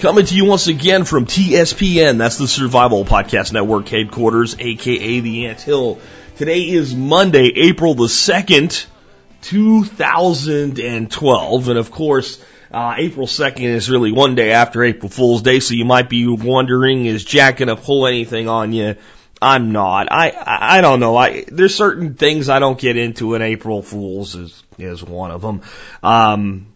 Coming to you once again from TSPN, that's the Survival Podcast Network headquarters, aka the Ant Hill. Today is Monday, April the 2nd, 2012, and of course, uh, April 2nd is really one day after April Fool's Day, so you might be wondering, is Jack gonna pull anything on you? I'm not. I, I I don't know. I there's certain things I don't get into, and April Fools is is one of them. Um,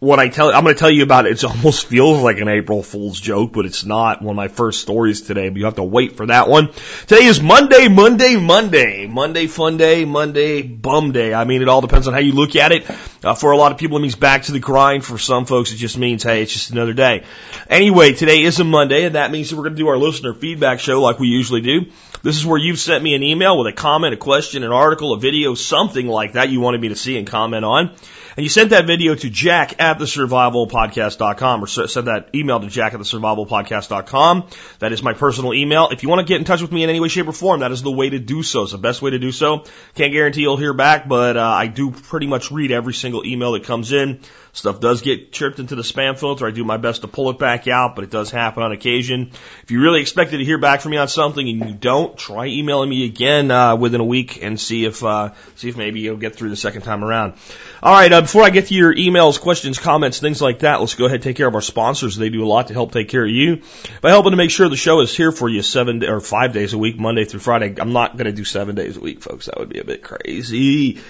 what I tell, I'm going to tell you about it. It almost feels like an April Fool's joke, but it's not one of my first stories today, but you have to wait for that one. Today is Monday, Monday, Monday. Monday fun day, Monday bum day. I mean, it all depends on how you look at it. Uh, for a lot of people, it means back to the grind. For some folks, it just means, hey, it's just another day. Anyway, today is a Monday, and that means that we're going to do our listener feedback show like we usually do. This is where you've sent me an email with a comment, a question, an article, a video, something like that you wanted me to see and comment on. And you sent that video to jack at the survivalpodcast.com or send that email to jack at the survivalpodcast.com. That is my personal email. If you want to get in touch with me in any way, shape, or form, that is the way to do so. It's the best way to do so. Can't guarantee you'll hear back, but uh, I do pretty much read every single email that comes in. Stuff does get tripped into the spam filter. I do my best to pull it back out, but it does happen on occasion. If you really expected to hear back from me on something and you don't, try emailing me again uh, within a week and see if uh, see if maybe you'll get through the second time around. All right, uh, before I get to your emails, questions, comments, things like that, let's go ahead and take care of our sponsors. They do a lot to help take care of you by helping to make sure the show is here for you seven or five days a week, Monday through Friday. I'm not going to do seven days a week, folks. That would be a bit crazy.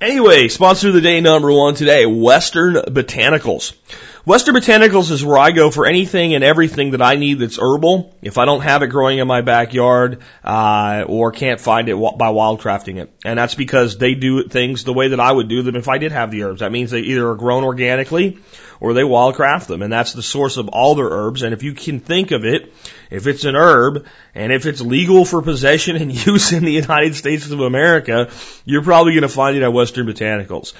Anyway, sponsor of the day number one today, Western Botanicals. Western Botanicals is where I go for anything and everything that I need that's herbal. If I don't have it growing in my backyard, uh, or can't find it by wildcrafting it. And that's because they do things the way that I would do them if I did have the herbs. That means they either are grown organically or they wildcraft them. And that's the source of all their herbs. And if you can think of it, if it's an herb and if it's legal for possession and use in the United States of America, you're probably going to find it at Western Botanicals.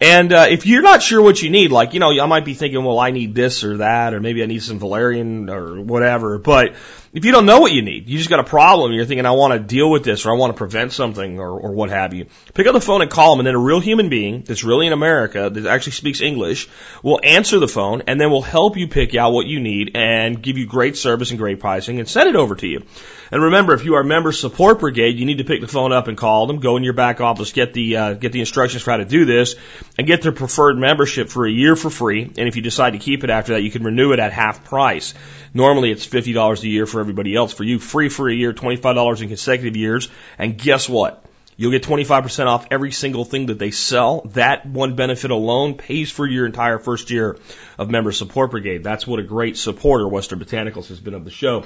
And uh, if you're not sure what you need, like you know, I might be thinking, well, I need this or that, or maybe I need some valerian or whatever. But if you don't know what you need, you just got a problem, you're thinking, I want to deal with this or I want to prevent something or, or what have you, pick up the phone and call them, and then a real human being that's really in America that actually speaks English will answer the phone and then will help you pick out what you need and give you great service and great pricing and send it over to you. And remember, if you are member support brigade, you need to pick the phone up and call them. Go in your back office, get the uh, get the instructions for how to do this, and get their preferred membership for a year for free. And if you decide to keep it after that, you can renew it at half price. Normally, it's fifty dollars a year for everybody else. For you, free for a year, twenty five dollars in consecutive years. And guess what? You'll get 25% off every single thing that they sell. That one benefit alone pays for your entire first year of Member Support Brigade. That's what a great supporter Western Botanicals has been of the show.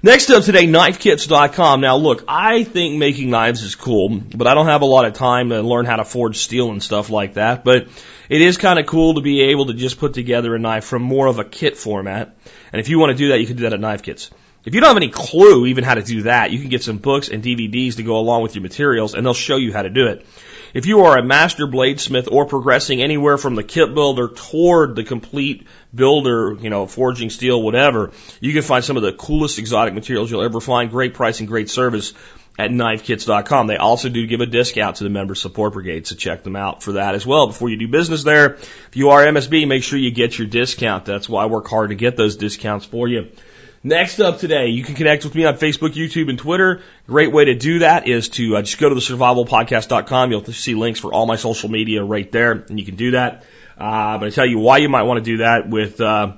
Next up today, knifekits.com. Now look, I think making knives is cool, but I don't have a lot of time to learn how to forge steel and stuff like that. But it is kind of cool to be able to just put together a knife from more of a kit format. And if you want to do that, you can do that at Knife Kits. If you don't have any clue even how to do that, you can get some books and DVDs to go along with your materials and they'll show you how to do it. If you are a master bladesmith or progressing anywhere from the kit builder toward the complete builder, you know, forging steel, whatever, you can find some of the coolest exotic materials you'll ever find. Great price and great service at knifekits.com. They also do give a discount to the member support brigade, so check them out for that as well. Before you do business there, if you are MSB, make sure you get your discount. That's why I work hard to get those discounts for you. Next up today, you can connect with me on Facebook, YouTube, and Twitter. Great way to do that is to uh, just go to the survivalpodcast.com. You'll see links for all my social media right there, and you can do that. Uh, but to tell you why you might want to do that with, uh,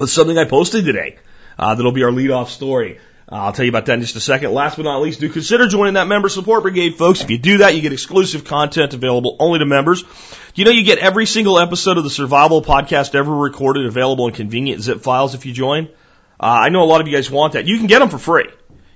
with something I posted today. Uh, that'll be our lead-off story. Uh, I'll tell you about that in just a second. Last but not least, do consider joining that member support brigade, folks. If you do that, you get exclusive content available only to members. You know, you get every single episode of the Survival Podcast ever recorded available in convenient zip files if you join. Uh, I know a lot of you guys want that. You can get them for free.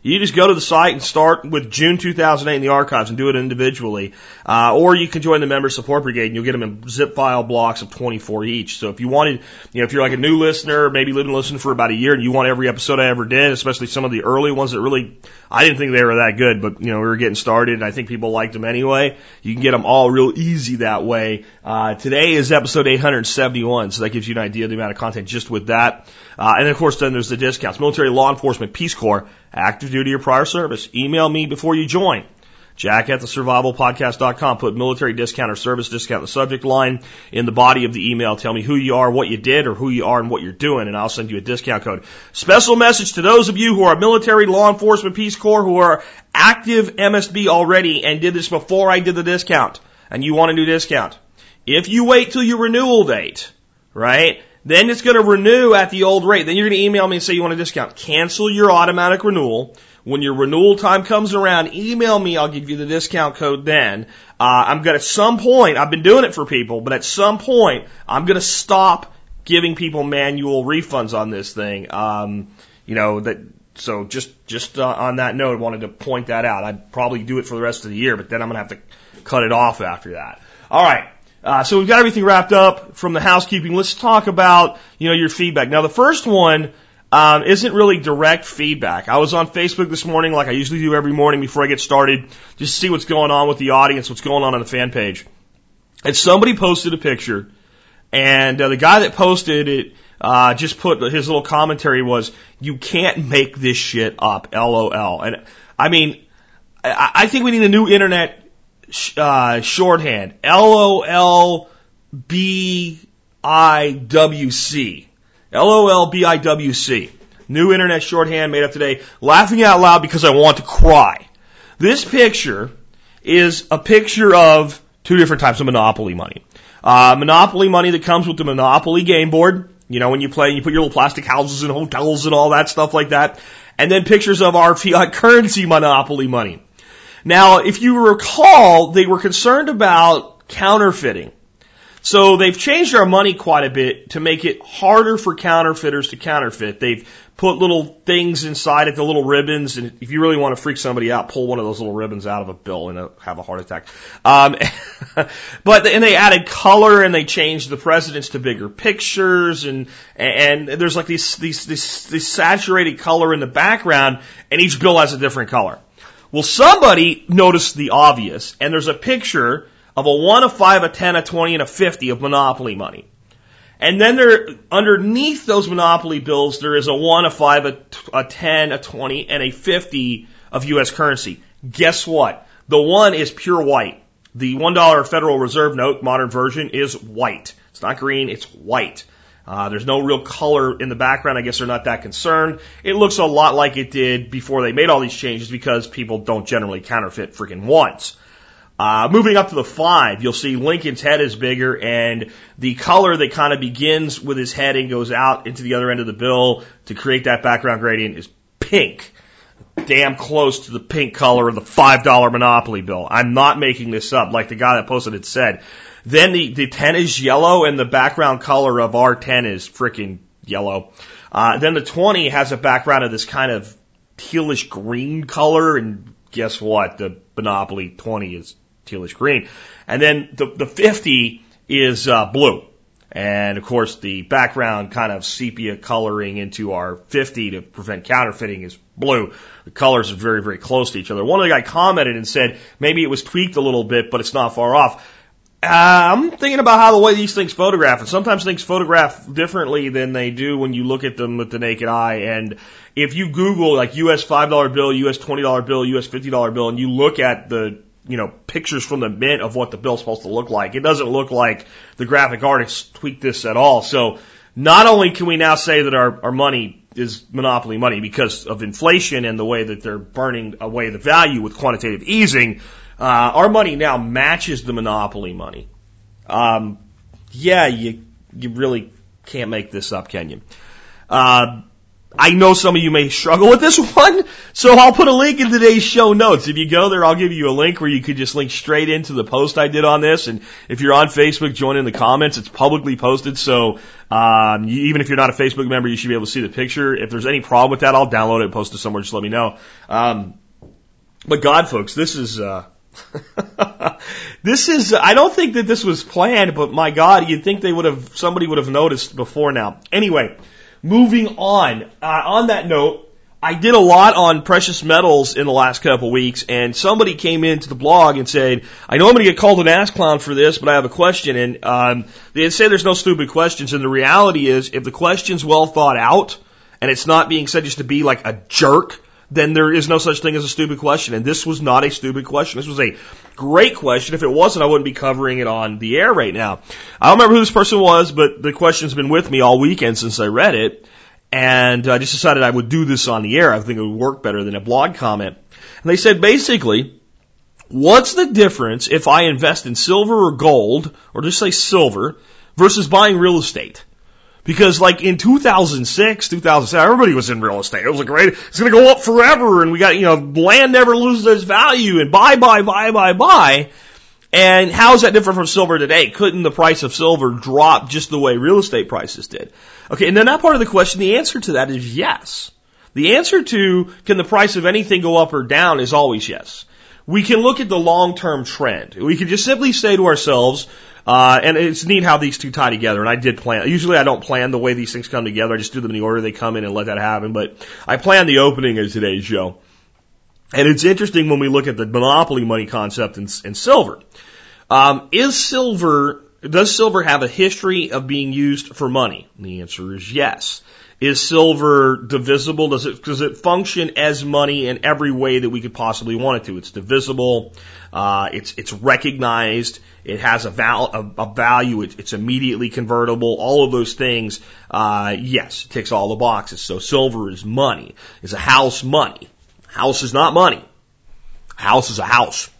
You just go to the site and start with June 2008 in the archives and do it individually. Uh, or you can join the member support brigade and you'll get them in zip file blocks of 24 each. So if you wanted, you know, if you're like a new listener, maybe living listening for about a year and you want every episode I ever did, especially some of the early ones that really, I didn't think they were that good, but you know, we were getting started and I think people liked them anyway. You can get them all real easy that way. Uh, today is episode 871, so that gives you an idea of the amount of content just with that. Uh, and of course, then there's the discounts. Military, law enforcement, Peace Corps, active duty or prior service. Email me before you join. Jack at the survivalpodcast.com. Put military discount or service discount in the subject line in the body of the email. Tell me who you are, what you did, or who you are and what you're doing, and I'll send you a discount code. Special message to those of you who are military, law enforcement, Peace Corps, who are active MSB already and did this before I did the discount, and you want a new discount. If you wait till your renewal date, right, then it's going to renew at the old rate. Then you're going to email me and say you want a discount. Cancel your automatic renewal. When your renewal time comes around, email me. I'll give you the discount code then. Uh, I'm going to, at some point, I've been doing it for people, but at some point, I'm going to stop giving people manual refunds on this thing. Um, you know, that, so just, just uh, on that note, I wanted to point that out. I'd probably do it for the rest of the year, but then I'm going to have to cut it off after that. All right. Uh, so we've got everything wrapped up from the housekeeping. Let's talk about, you know, your feedback. Now the first one, um, isn't really direct feedback. I was on Facebook this morning, like I usually do every morning before I get started, just to see what's going on with the audience, what's going on on the fan page. And somebody posted a picture, and uh, the guy that posted it uh, just put his little commentary was, "You can't make this shit up." LOL. And I mean, I, I think we need a new internet uh, shorthand. L O L B I W C. L O L B I W C. New internet shorthand made up today. Laughing out loud because I want to cry. This picture is a picture of two different types of Monopoly money. Uh, Monopoly money that comes with the Monopoly game board. You know, when you play, you put your little plastic houses and hotels and all that stuff like that. And then pictures of our fiat currency Monopoly money. Now, if you recall, they were concerned about counterfeiting. So they've changed our money quite a bit to make it harder for counterfeiters to counterfeit. They've put little things inside it, the little ribbons, and if you really want to freak somebody out, pull one of those little ribbons out of a bill and have a heart attack. Um, but and they added color and they changed the presidents to bigger pictures and and there's like these these this this saturated color in the background, and each bill has a different color. Well, somebody noticed the obvious, and there's a picture of a 1, a 5, a 10, a 20, and a 50 of Monopoly money. And then there, underneath those Monopoly bills, there is a 1, a 5, a, a 10, a 20, and a 50 of U.S. currency. Guess what? The one is pure white. The $1 Federal Reserve note, modern version, is white. It's not green, it's white. Uh, there's no real color in the background. I guess they're not that concerned. It looks a lot like it did before they made all these changes because people don't generally counterfeit freaking ones. Uh, moving up to the five, you'll see Lincoln's head is bigger and the color that kind of begins with his head and goes out into the other end of the bill to create that background gradient is pink. Damn close to the pink color of the $5 Monopoly bill. I'm not making this up like the guy that posted it said. Then the, the 10 is yellow and the background color of our 10 is freaking yellow. Uh, then the 20 has a background of this kind of tealish green color and guess what? The Monopoly 20 is tealish green. And then the, the 50 is uh, blue. And of course, the background kind of sepia coloring into our 50 to prevent counterfeiting is blue. The colors are very, very close to each other. One of the guy commented and said maybe it was tweaked a little bit, but it's not far off. Uh, I'm thinking about how the way these things photograph, and sometimes things photograph differently than they do when you look at them with the naked eye. And if you Google like U.S. five dollar bill, U.S. twenty dollar bill, U.S. fifty dollar bill, and you look at the you know pictures from the mint of what the bill's supposed to look like, it doesn't look like the graphic artists tweaked this at all. So not only can we now say that our, our money is monopoly money because of inflation and the way that they're burning away the value with quantitative easing, uh, our money now matches the monopoly money. Um, yeah, you you really can't make this up, can you? Uh, I know some of you may struggle with this one, so I'll put a link in today's show notes. If you go there, I'll give you a link where you could just link straight into the post I did on this. And if you're on Facebook, join in the comments. It's publicly posted, so um, you, even if you're not a Facebook member, you should be able to see the picture. If there's any problem with that, I'll download it and post it somewhere. Just let me know. Um, but God, folks, this is. Uh, this is, I don't think that this was planned, but my God, you'd think they would have, somebody would have noticed before now. Anyway, moving on. Uh, on that note, I did a lot on precious metals in the last couple weeks, and somebody came into the blog and said, "I know I'm going to get called an ass clown for this, but I have a question." And um, they say there's no stupid questions, and the reality is, if the question's well thought out and it's not being said just to be like a jerk, then there is no such thing as a stupid question. And this was not a stupid question. This was a great question. If it wasn't, I wouldn't be covering it on the air right now. I don't remember who this person was, but the question's been with me all weekend since I read it. And I just decided I would do this on the air. I think it would work better than a blog comment. And they said basically, what's the difference if I invest in silver or gold, or just say silver, versus buying real estate? Because like in 2006, 2007, everybody was in real estate. It was like, great, it's going to go up forever and we got, you know, land never loses its value and buy, buy, buy, buy, buy. And how is that different from silver today? Couldn't the price of silver drop just the way real estate prices did? Okay, and then that part of the question, the answer to that is yes. The answer to can the price of anything go up or down is always yes. We can look at the long-term trend. We can just simply say to ourselves, uh, and it's neat how these two tie together. And I did plan. Usually I don't plan the way these things come together. I just do them in the order they come in and let that happen. But I planned the opening of today's show. And it's interesting when we look at the monopoly money concept in, in silver. Um, is silver, does silver have a history of being used for money? And the answer is yes. Is silver divisible? Does it, does it function as money in every way that we could possibly want it to? It's divisible. Uh, it's, it's recognized. It has a, val- a, a value. It, it's immediately convertible. All of those things, uh, yes, it ticks all the boxes. So silver is money. Is a house money? House is not money. House is a house.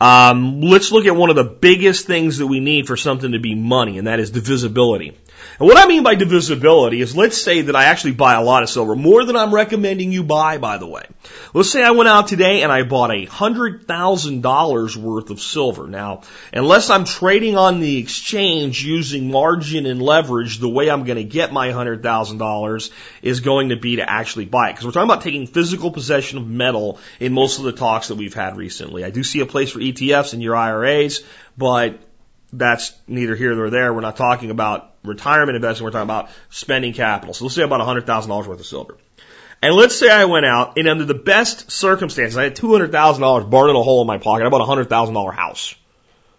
Um, let's look at one of the biggest things that we need for something to be money, and that is divisibility. And what I mean by divisibility is let's say that I actually buy a lot of silver, more than I'm recommending you buy, by the way. Let's say I went out today and I bought a hundred thousand dollars worth of silver. Now, unless I'm trading on the exchange using margin and leverage, the way I'm going to get my hundred thousand dollars is going to be to actually buy it. Because we're talking about taking physical possession of metal in most of the talks that we've had recently. I do see a place for ETFs in your IRAs, but that's neither here nor there. We're not talking about retirement investing. We're talking about spending capital. So let's say about $100,000 worth of silver. And let's say I went out and under the best circumstances, I had $200,000 burning a hole in my pocket. I bought a $100,000 house.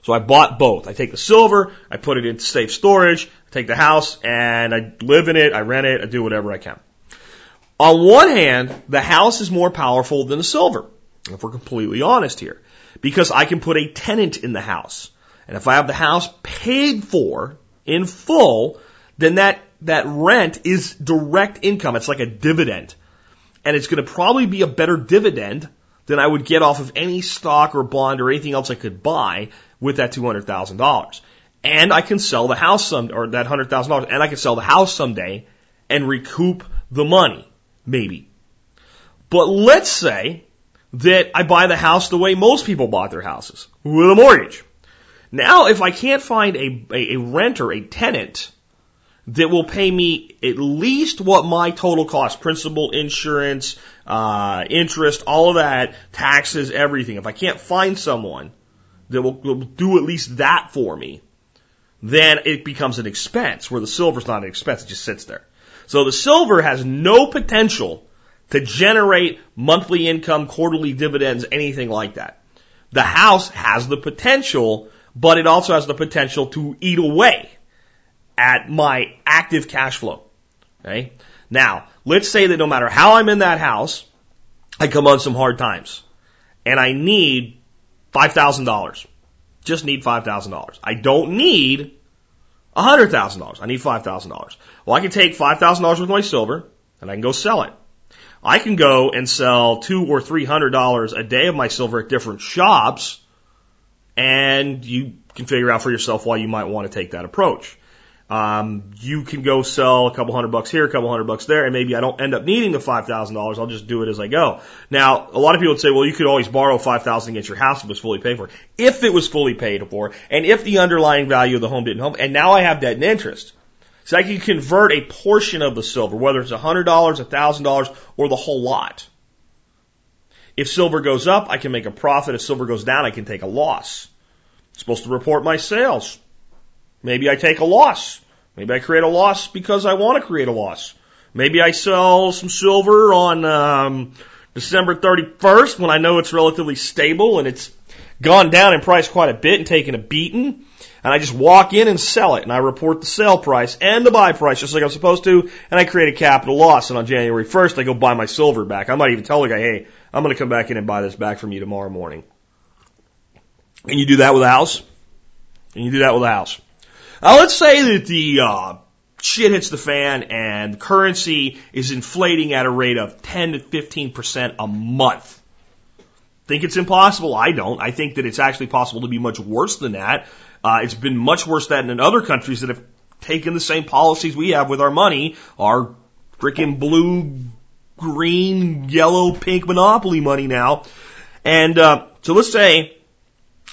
So I bought both. I take the silver, I put it into safe storage, I take the house and I live in it, I rent it, I do whatever I can. On one hand, the house is more powerful than the silver, if we're completely honest here, because I can put a tenant in the house. And if I have the house paid for in full, then that, that rent is direct income. It's like a dividend. And it's going to probably be a better dividend than I would get off of any stock or bond or anything else I could buy with that $200,000. And I can sell the house some, or that $100,000, and I can sell the house someday and recoup the money. Maybe. But let's say that I buy the house the way most people bought their houses, with a mortgage. Now, if I can't find a, a, a renter, a tenant, that will pay me at least what my total cost, principal, insurance, uh, interest, all of that, taxes, everything. If I can't find someone that will, will do at least that for me, then it becomes an expense where the silver's not an expense, it just sits there. So the silver has no potential to generate monthly income, quarterly dividends, anything like that. The house has the potential but it also has the potential to eat away at my active cash flow. Okay. Now, let's say that no matter how I'm in that house, I come on some hard times and I need $5,000. Just need $5,000. I don't need $100,000. I need $5,000. Well, I can take $5,000 worth of my silver and I can go sell it. I can go and sell two or three hundred dollars a day of my silver at different shops and you can figure out for yourself why you might want to take that approach. Um, you can go sell a couple hundred bucks here, a couple hundred bucks there, and maybe I don't end up needing the five thousand dollars. I'll just do it as I go. Now, a lot of people would say, well, you could always borrow five thousand against your house if it was fully paid for. If it was fully paid for, and if the underlying value of the home didn't home, and now I have debt and interest. So I can convert a portion of the silver, whether it's a hundred dollars, a thousand dollars, or the whole lot. If silver goes up, I can make a profit. If silver goes down, I can take a loss. I'm supposed to report my sales. Maybe I take a loss. Maybe I create a loss because I want to create a loss. Maybe I sell some silver on um, December 31st when I know it's relatively stable and it's gone down in price quite a bit and taken a beating. And I just walk in and sell it and I report the sale price and the buy price just like I'm supposed to and I create a capital loss and on January 1st I go buy my silver back. I might even tell the guy, hey, I'm going to come back in and buy this back from you tomorrow morning. And you do that with a house. And you do that with a house. Now let's say that the uh, shit hits the fan and currency is inflating at a rate of 10 to 15 percent a month. Think it's impossible? I don't. I think that it's actually possible to be much worse than that. Uh, it's been much worse than in other countries that have taken the same policies we have with our money, our freaking blue, green, yellow, pink monopoly money now. And uh, so let's say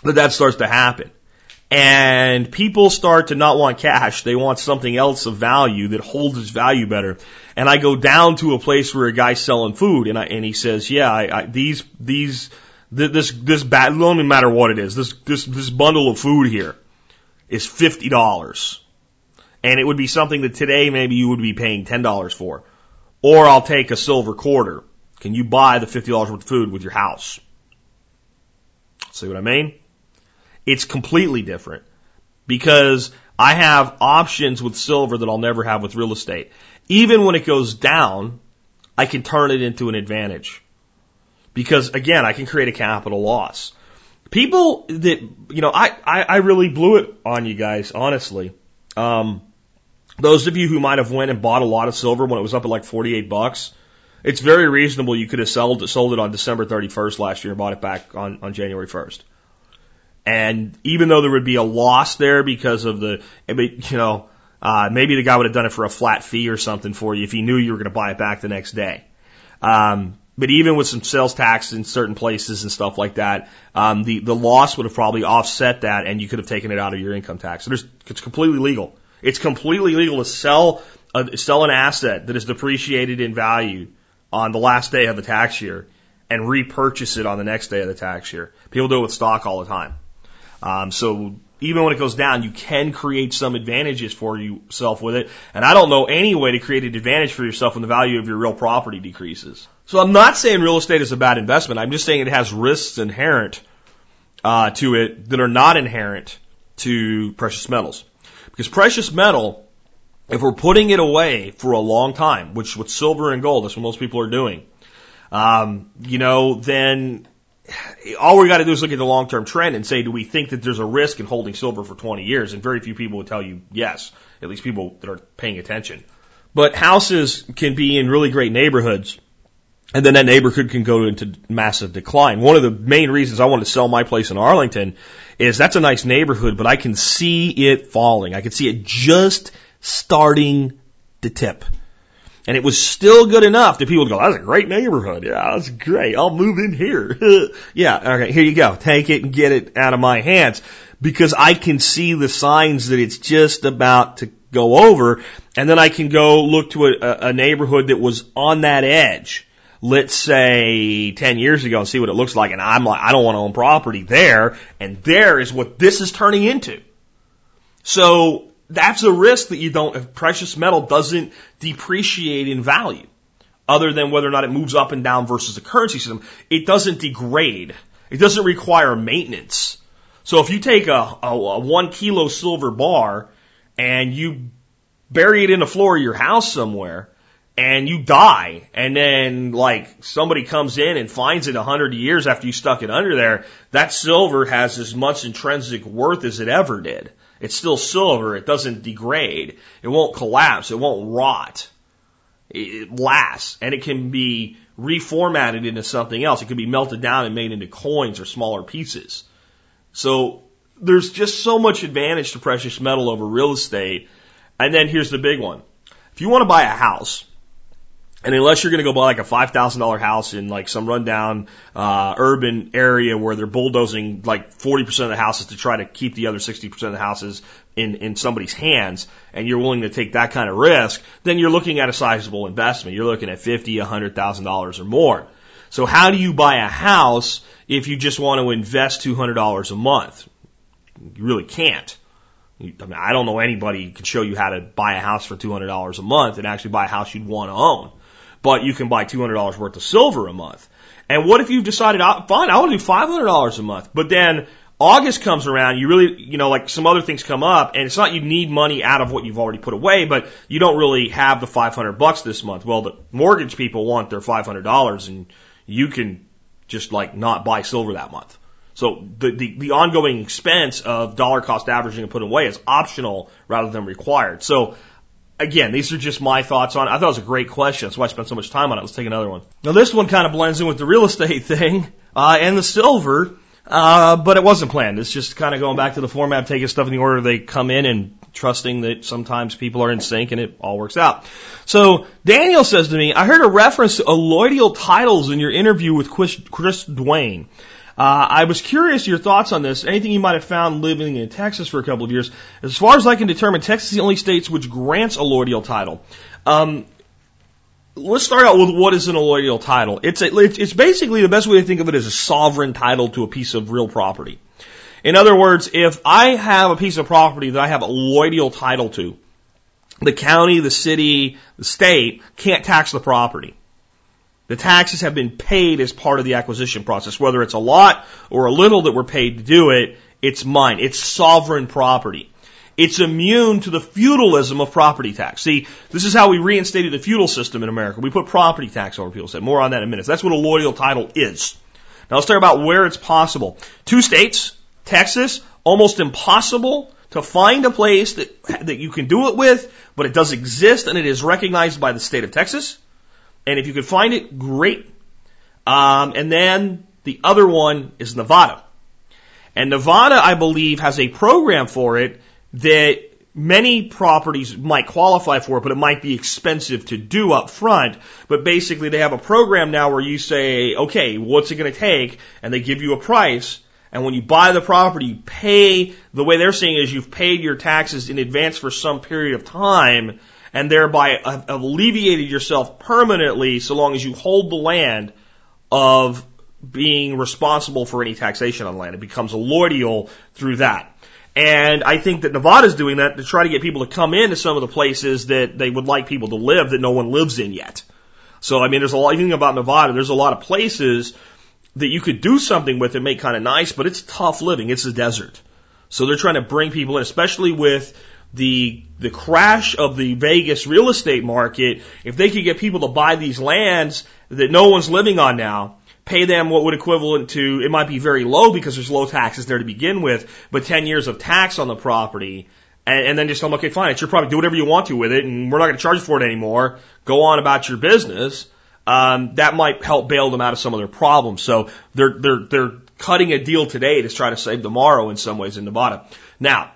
that that starts to happen and people start to not want cash. They want something else of value that holds its value better. And I go down to a place where a guy's selling food and I, and he says, yeah, I, I, these, these, this, this bat, don't matter what it is. This, this, this bundle of food here is $50. And it would be something that today maybe you would be paying $10 for. Or I'll take a silver quarter. Can you buy the $50 worth of food with your house? See what I mean? It's completely different because I have options with silver that I'll never have with real estate. Even when it goes down, I can turn it into an advantage. Because again, I can create a capital loss. People that, you know, I, I, I really blew it on you guys, honestly. Um, those of you who might have went and bought a lot of silver when it was up at like 48 bucks, it's very reasonable you could have sold it, sold it on December 31st last year and bought it back on, on January 1st. And even though there would be a loss there because of the, you know, uh, maybe the guy would have done it for a flat fee or something for you if he knew you were going to buy it back the next day. Um, but even with some sales tax in certain places and stuff like that, um, the the loss would have probably offset that, and you could have taken it out of your income tax. So it's completely legal. It's completely legal to sell a, sell an asset that is depreciated in value on the last day of the tax year and repurchase it on the next day of the tax year. People do it with stock all the time. Um, so even when it goes down, you can create some advantages for yourself with it. And I don't know any way to create an advantage for yourself when the value of your real property decreases. So I'm not saying real estate is a bad investment. I'm just saying it has risks inherent uh, to it that are not inherent to precious metals. Because precious metal, if we're putting it away for a long time, which with silver and gold, that's what most people are doing, um, you know, then all we got to do is look at the long term trend and say, do we think that there's a risk in holding silver for 20 years? And very few people would tell you yes, at least people that are paying attention. But houses can be in really great neighborhoods. And then that neighborhood can go into massive decline. One of the main reasons I want to sell my place in Arlington is that's a nice neighborhood, but I can see it falling. I can see it just starting to tip. And it was still good enough that people would go, that's a great neighborhood. Yeah, that's great. I'll move in here. yeah, okay, here you go. Take it and get it out of my hands. Because I can see the signs that it's just about to go over. And then I can go look to a, a neighborhood that was on that edge let's say 10 years ago and see what it looks like. And I'm like, I don't want to own property there. And there is what this is turning into. So that's a risk that you don't, if precious metal doesn't depreciate in value, other than whether or not it moves up and down versus a currency system, it doesn't degrade. It doesn't require maintenance. So if you take a, a, a one kilo silver bar and you bury it in the floor of your house somewhere, and you die, and then like somebody comes in and finds it a hundred years after you stuck it under there, that silver has as much intrinsic worth as it ever did. It's still silver. It doesn't degrade. It won't collapse. It won't rot. It lasts and it can be reformatted into something else. It can be melted down and made into coins or smaller pieces. So there's just so much advantage to precious metal over real estate. And then here's the big one. If you want to buy a house, and unless you're going to go buy like a five thousand dollar house in like some rundown uh, urban area where they're bulldozing like forty percent of the houses to try to keep the other sixty percent of the houses in in somebody's hands, and you're willing to take that kind of risk, then you're looking at a sizable investment. You're looking at fifty, a hundred thousand dollars or more. So how do you buy a house if you just want to invest two hundred dollars a month? You really can't. I mean, I don't know anybody who can show you how to buy a house for two hundred dollars a month and actually buy a house you'd want to own but you can buy $200 worth of silver a month. And what if you've decided, ah, fine, I want to do $500 a month, but then August comes around, you really, you know, like some other things come up, and it's not you need money out of what you've already put away, but you don't really have the 500 bucks this month. Well, the mortgage people want their $500 and you can just like not buy silver that month. So the, the, the ongoing expense of dollar cost averaging and putting away is optional rather than required. So again, these are just my thoughts on it. I thought it was a great question. That's why I spent so much time on it. Let's take another one. Now, this one kind of blends in with the real estate thing uh, and the silver, uh, but it wasn't planned. It's just kind of going back to the format, taking stuff in the order they come in and trusting that sometimes people are in sync and it all works out. So Daniel says to me, I heard a reference to allodial titles in your interview with Chris, Chris Duane. Uh, I was curious your thoughts on this. Anything you might have found living in Texas for a couple of years. As far as I can determine, Texas is the only state which grants a allodial title. Um, let's start out with what is an allodial title. It's a, it's basically the best way to think of it as a sovereign title to a piece of real property. In other words, if I have a piece of property that I have a allodial title to, the county, the city, the state can't tax the property. The taxes have been paid as part of the acquisition process. Whether it's a lot or a little that we're paid to do it, it's mine. It's sovereign property. It's immune to the feudalism of property tax. See, this is how we reinstated the feudal system in America. We put property tax over people's head. More on that in a minute. That's what a allodial title is. Now let's talk about where it's possible. Two states, Texas, almost impossible to find a place that, that you can do it with, but it does exist and it is recognized by the state of Texas. And if you could find it, great. Um, and then the other one is Nevada. And Nevada, I believe, has a program for it that many properties might qualify for, but it might be expensive to do up front. But basically, they have a program now where you say, okay, what's it going to take? And they give you a price. And when you buy the property, you pay, the way they're saying is you've paid your taxes in advance for some period of time and thereby have alleviated yourself permanently so long as you hold the land of being responsible for any taxation on land. It becomes allodial through that. And I think that Nevada's doing that to try to get people to come into some of the places that they would like people to live that no one lives in yet. So, I mean, there's a lot, even about Nevada, there's a lot of places that you could do something with and make kind of nice, but it's tough living. It's a desert. So they're trying to bring people in, especially with the the crash of the Vegas real estate market, if they could get people to buy these lands that no one's living on now, pay them what would equivalent to it might be very low because there's low taxes there to begin with, but 10 years of tax on the property, and, and then just tell them, okay, fine, it's your property, do whatever you want to with it, and we're not going to charge you for it anymore. Go on about your business. Um, that might help bail them out of some of their problems. So they're they're they're cutting a deal today to try to save tomorrow in some ways in Nevada. Now,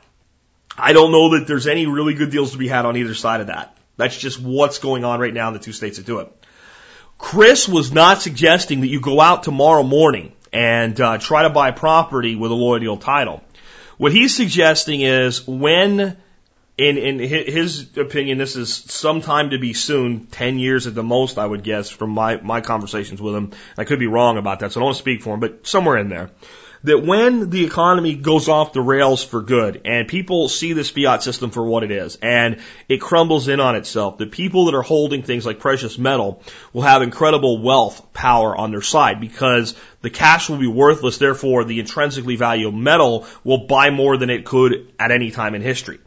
I don't know that there's any really good deals to be had on either side of that. That's just what's going on right now in the two states that do it. Chris was not suggesting that you go out tomorrow morning and uh, try to buy property with a allodial title. What he's suggesting is when, in, in his opinion, this is sometime to be soon, 10 years at the most, I would guess, from my, my conversations with him. I could be wrong about that, so I don't speak for him, but somewhere in there that when the economy goes off the rails for good and people see this fiat system for what it is and it crumbles in on itself, the people that are holding things like precious metal will have incredible wealth power on their side because the cash will be worthless. Therefore, the intrinsically valuable metal will buy more than it could at any time in history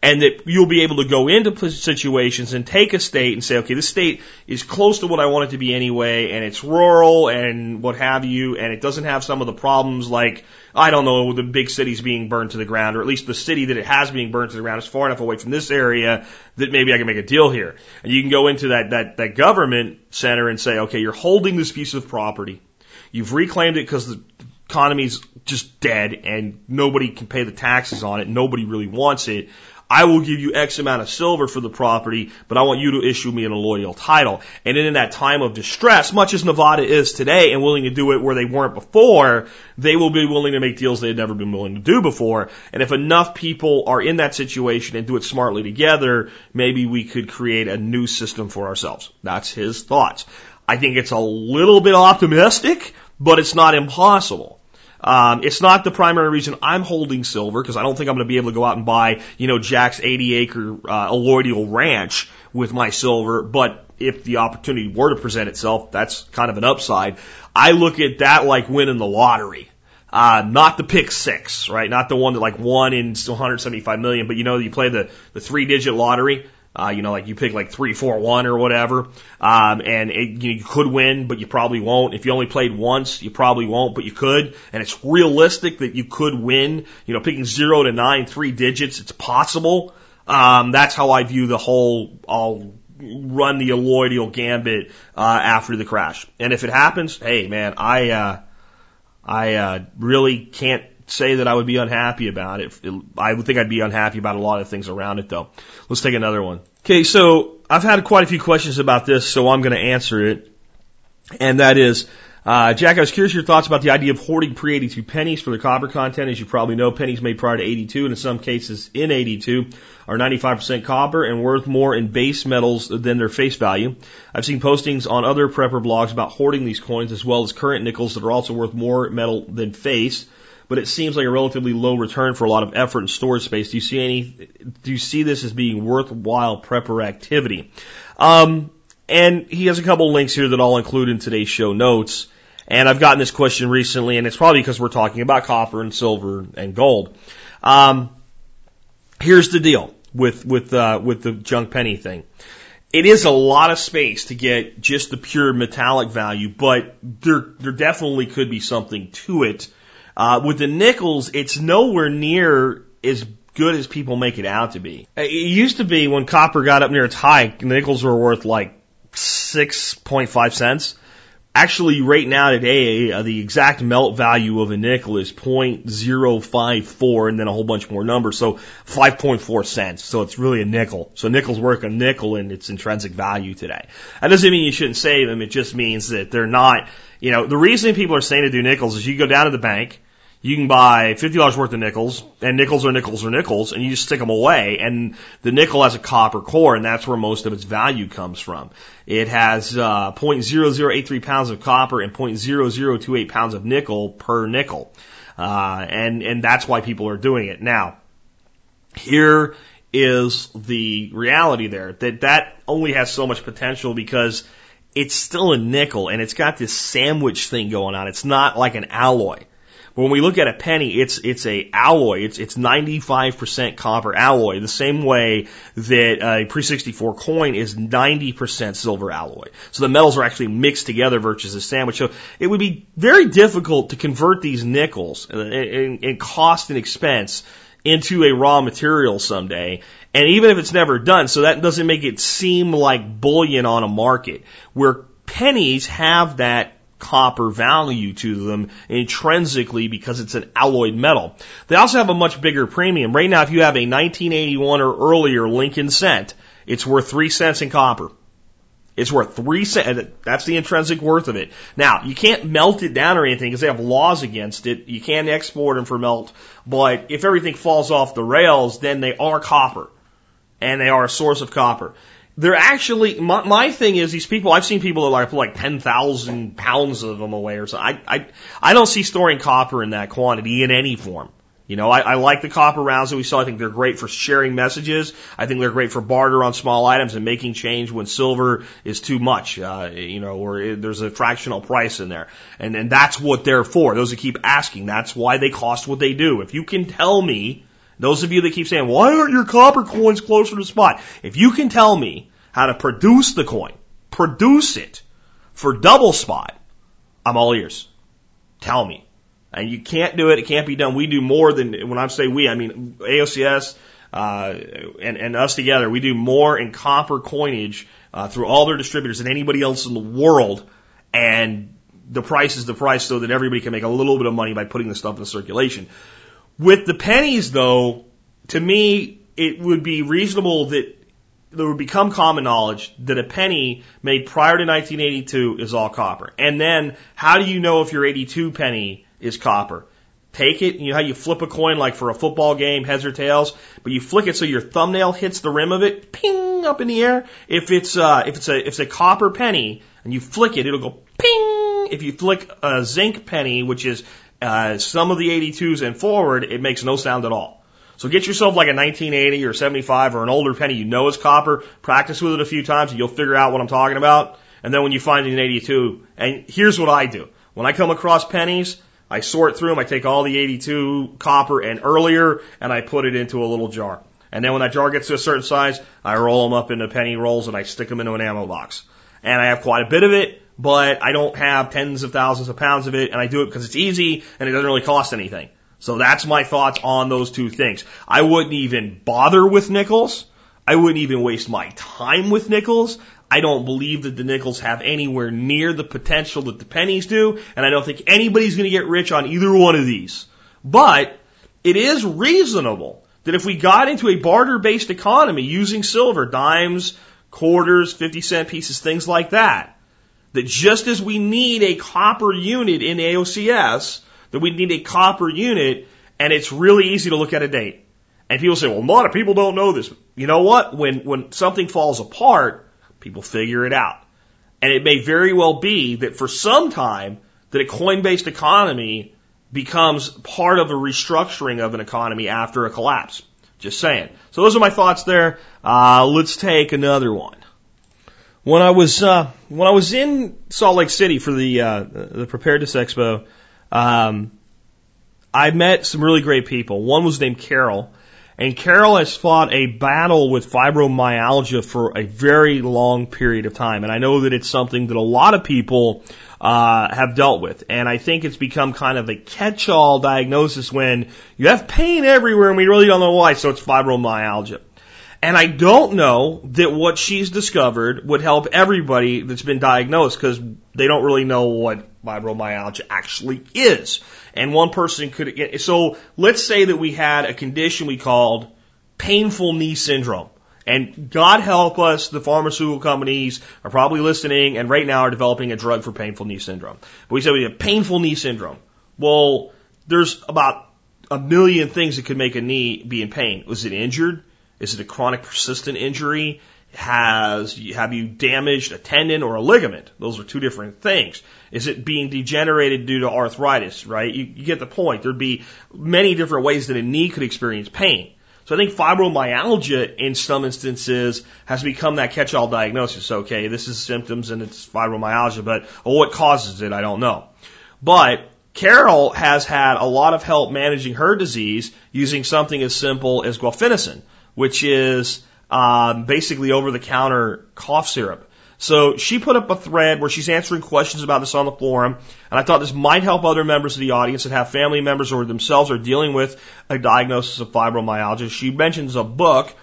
and that you'll be able to go into situations and take a state and say, okay, this state is close to what I want it to be anyway, and it's rural and what have you, and it doesn't have some of the problems like, I don't know, the big cities being burned to the ground, or at least the city that it has being burned to the ground is far enough away from this area that maybe I can make a deal here. And you can go into that, that, that government center and say, okay, you're holding this piece of property. You've reclaimed it because the economy's just dead and nobody can pay the taxes on it. Nobody really wants it. I will give you X amount of silver for the property, but I want you to issue me an allodial title. And in that time of distress, much as Nevada is today and willing to do it where they weren't before, they will be willing to make deals they had never been willing to do before. And if enough people are in that situation and do it smartly together, maybe we could create a new system for ourselves. That's his thoughts. I think it's a little bit optimistic, but it's not impossible. Um, it's not the primary reason I'm holding silver because I don't think I'm going to be able to go out and buy, you know, Jack's 80 acre uh, ranch with my silver. But if the opportunity were to present itself, that's kind of an upside. I look at that like winning the lottery. Uh, not the pick six, right? Not the one that like won in 175 million, but you know, you play the, the three digit lottery. Uh, you know, like you pick like three, four, one or whatever, um, and it, you, know, you could win, but you probably won't. If you only played once, you probably won't, but you could. And it's realistic that you could win. You know, picking zero to nine, three digits, it's possible. Um, that's how I view the whole. I'll run the allodial gambit uh, after the crash, and if it happens, hey man, I uh, I uh, really can't say that I would be unhappy about it. I would think I'd be unhappy about a lot of things around it though. Let's take another one. Okay, so I've had quite a few questions about this, so I'm going to answer it. And that is, uh, Jack, I was curious your thoughts about the idea of hoarding pre-82 pennies for their copper content. As you probably know, pennies made prior to 82 and in some cases in 82 are 95% copper and worth more in base metals than their face value. I've seen postings on other prepper blogs about hoarding these coins as well as current nickels that are also worth more metal than face but it seems like a relatively low return for a lot of effort and storage space. Do you see any? Do you see this as being worthwhile prepper activity? Um, and he has a couple links here that I'll include in today's show notes. And I've gotten this question recently, and it's probably because we're talking about copper and silver and gold. Um, here's the deal with with uh, with the junk penny thing. It is a lot of space to get just the pure metallic value, but there there definitely could be something to it uh, with the nickels, it's nowhere near as good as people make it out to be. It used to be when copper got up near its high, nickels were worth like 6.5 cents. Actually, right now today, uh, the exact melt value of a nickel is 0.054 and then a whole bunch more numbers. So 5.4 cents. So it's really a nickel. So nickel's worth a nickel in its intrinsic value today. That doesn't mean you shouldn't save them. It just means that they're not, you know, the reason people are saying to do nickels is you go down to the bank, you can buy $50 worth of nickels, and nickels are nickels are nickels, and you just stick them away. And the nickel has a copper core, and that's where most of its value comes from. It has uh, 0.0083 pounds of copper and 0.0028 pounds of nickel per nickel. Uh, and, and that's why people are doing it. Now, here is the reality there, that that only has so much potential because it's still a nickel, and it's got this sandwich thing going on. It's not like an alloy. When we look at a penny, it's it's a alloy. It's it's 95% copper alloy, the same way that a pre-64 coin is 90% silver alloy. So the metals are actually mixed together versus a sandwich. So it would be very difficult to convert these nickels in, in, in cost and expense into a raw material someday. And even if it's never done, so that doesn't make it seem like bullion on a market where pennies have that copper value to them intrinsically because it's an alloyed metal. They also have a much bigger premium. Right now, if you have a 1981 or earlier Lincoln cent, it's worth three cents in copper. It's worth three cents. That's the intrinsic worth of it. Now, you can't melt it down or anything because they have laws against it. You can't export them for melt. But if everything falls off the rails, then they are copper. And they are a source of copper they're actually my, my thing is these people I've seen people that like put like ten thousand pounds of them away or something. I I I don't see storing copper in that quantity in any form. You know, I, I like the copper rounds that we saw. I think they're great for sharing messages. I think they're great for barter on small items and making change when silver is too much, uh, you know, or it, there's a fractional price in there. And, and that's what they're for. Those who keep asking, that's why they cost what they do. If you can tell me those of you that keep saying, why aren't your copper coins closer to the spot? If you can tell me how to produce the coin, produce it for double spot, I'm all ears. Tell me. And you can't do it. It can't be done. We do more than, when I say we, I mean AOCS, uh, and, and us together. We do more in copper coinage, uh, through all their distributors than anybody else in the world. And the price is the price so that everybody can make a little bit of money by putting the stuff in circulation. With the pennies, though, to me, it would be reasonable that there would become common knowledge that a penny made prior to 1982 is all copper. And then how do you know if your 82 penny is copper? Take it, you know how you flip a coin like for a football game, heads or tails, but you flick it so your thumbnail hits the rim of it, ping up in the air. If it's uh, if it's a if it's a copper penny and you flick it, it'll go ping. If you flick a zinc penny, which is uh, some of the 82s and forward, it makes no sound at all. So get yourself like a 1980 or 75 or an older penny you know is copper. Practice with it a few times and you'll figure out what I'm talking about. And then when you find an 82, and here's what I do. When I come across pennies, I sort through them. I take all the 82 copper and earlier and I put it into a little jar. And then when that jar gets to a certain size, I roll them up into penny rolls and I stick them into an ammo box. And I have quite a bit of it, but I don't have tens of thousands of pounds of it and I do it because it's easy and it doesn't really cost anything. So that's my thoughts on those two things. I wouldn't even bother with nickels. I wouldn't even waste my time with nickels. I don't believe that the nickels have anywhere near the potential that the pennies do, and I don't think anybody's going to get rich on either one of these. But it is reasonable that if we got into a barter based economy using silver, dimes, quarters, 50 cent pieces, things like that, that just as we need a copper unit in AOCS, that we need a copper unit, and it's really easy to look at a date. And people say, well, a lot of people don't know this. You know what? When, when something falls apart, people figure it out. And it may very well be that for some time, that a coin-based economy becomes part of a restructuring of an economy after a collapse. Just saying. So those are my thoughts there. Uh, let's take another one. When I was uh, when I was in Salt Lake City for the uh, the Preparedness Expo, um, I met some really great people. One was named Carol, and Carol has fought a battle with fibromyalgia for a very long period of time. And I know that it's something that a lot of people uh, have dealt with. And I think it's become kind of a catch-all diagnosis when you have pain everywhere and we really don't know why. So it's fibromyalgia. And I don't know that what she's discovered would help everybody that's been diagnosed because they don't really know what fibromyalgia actually is. And one person could get, so let's say that we had a condition we called painful knee syndrome. And God help us, the pharmaceutical companies are probably listening and right now are developing a drug for painful knee syndrome. But we said we have painful knee syndrome. Well, there's about a million things that could make a knee be in pain. Was it injured? Is it a chronic persistent injury? Has have you damaged a tendon or a ligament? Those are two different things. Is it being degenerated due to arthritis? Right? You, you get the point. There'd be many different ways that a knee could experience pain. So I think fibromyalgia in some instances has become that catch-all diagnosis. Okay, this is symptoms and it's fibromyalgia, but what causes it? I don't know. But Carol has had a lot of help managing her disease using something as simple as guaifenesin which is um, basically over the counter cough syrup. So she put up a thread where she's answering questions about this on the forum, and I thought this might help other members of the audience that have family members or themselves are dealing with a diagnosis of fibromyalgia. She mentions a book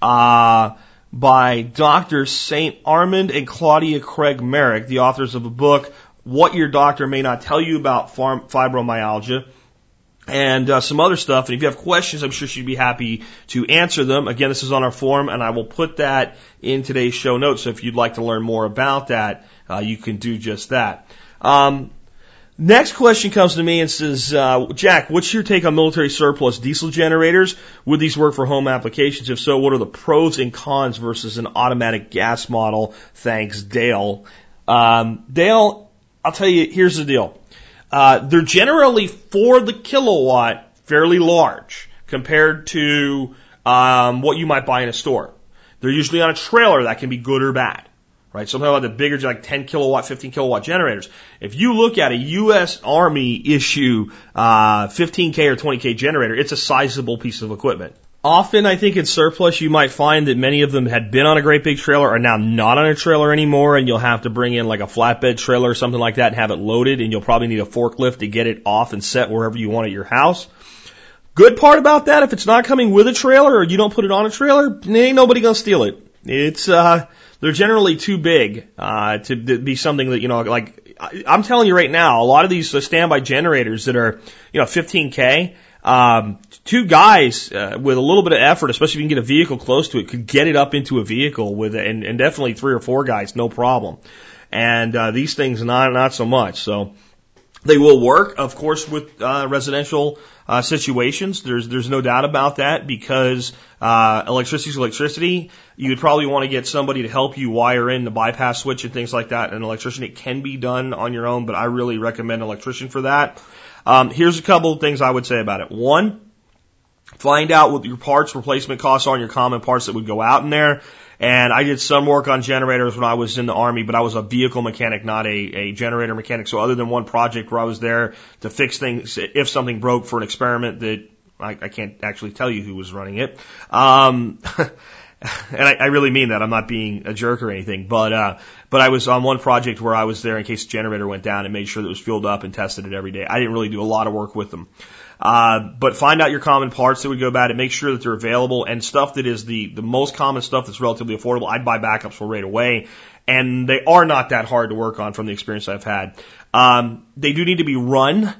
uh, by Dr. St. Amand and Claudia Craig Marek, the authors of a book, What Your Doctor May Not Tell You About Fibromyalgia and uh, some other stuff. And if you have questions, I'm sure she'd be happy to answer them. Again, this is on our forum, and I will put that in today's show notes. So if you'd like to learn more about that, uh, you can do just that. Um, next question comes to me and says, uh, Jack, what's your take on military surplus diesel generators? Would these work for home applications? If so, what are the pros and cons versus an automatic gas model? Thanks, Dale. Um, Dale, I'll tell you, here's the deal. Uh, they're generally for the kilowatt fairly large compared to um, what you might buy in a store. They're usually on a trailer that can be good or bad, right? Something about the bigger, like 10 kilowatt, 15 kilowatt generators. If you look at a U.S. Army issue uh, 15K or 20K generator, it's a sizable piece of equipment. Often, I think in surplus, you might find that many of them had been on a great big trailer are now not on a trailer anymore, and you'll have to bring in like a flatbed trailer or something like that and have it loaded, and you'll probably need a forklift to get it off and set wherever you want at your house. Good part about that, if it's not coming with a trailer or you don't put it on a trailer, ain't nobody gonna steal it. It's, uh, they're generally too big, uh, to, be something that, you know, like, I'm telling you right now, a lot of these standby generators that are, you know, 15K, Um, two guys uh, with a little bit of effort, especially if you can get a vehicle close to it, could get it up into a vehicle with it, and, and definitely three or four guys, no problem. And uh, these things, not not so much. So they will work, of course, with uh, residential uh, situations. There's there's no doubt about that because uh, electricity is electricity. You would probably want to get somebody to help you wire in the bypass switch and things like that. An electrician, it can be done on your own, but I really recommend an electrician for that. Um, here's a couple of things I would say about it. One, find out what your parts replacement costs are on your common parts that would go out in there. And I did some work on generators when I was in the army, but I was a vehicle mechanic, not a, a generator mechanic. So other than one project where I was there to fix things, if something broke for an experiment that I, I can't actually tell you who was running it. Um, and I, I really mean that. I'm not being a jerk or anything, but uh, but I was on one project where I was there in case the generator went down and made sure that it was fueled up and tested it every day. I didn't really do a lot of work with them. Uh, but find out your common parts that would go bad and make sure that they're available and stuff that is the, the most common stuff that's relatively affordable. I'd buy backups for right away. And they are not that hard to work on from the experience I've had. Um, they do need to be run.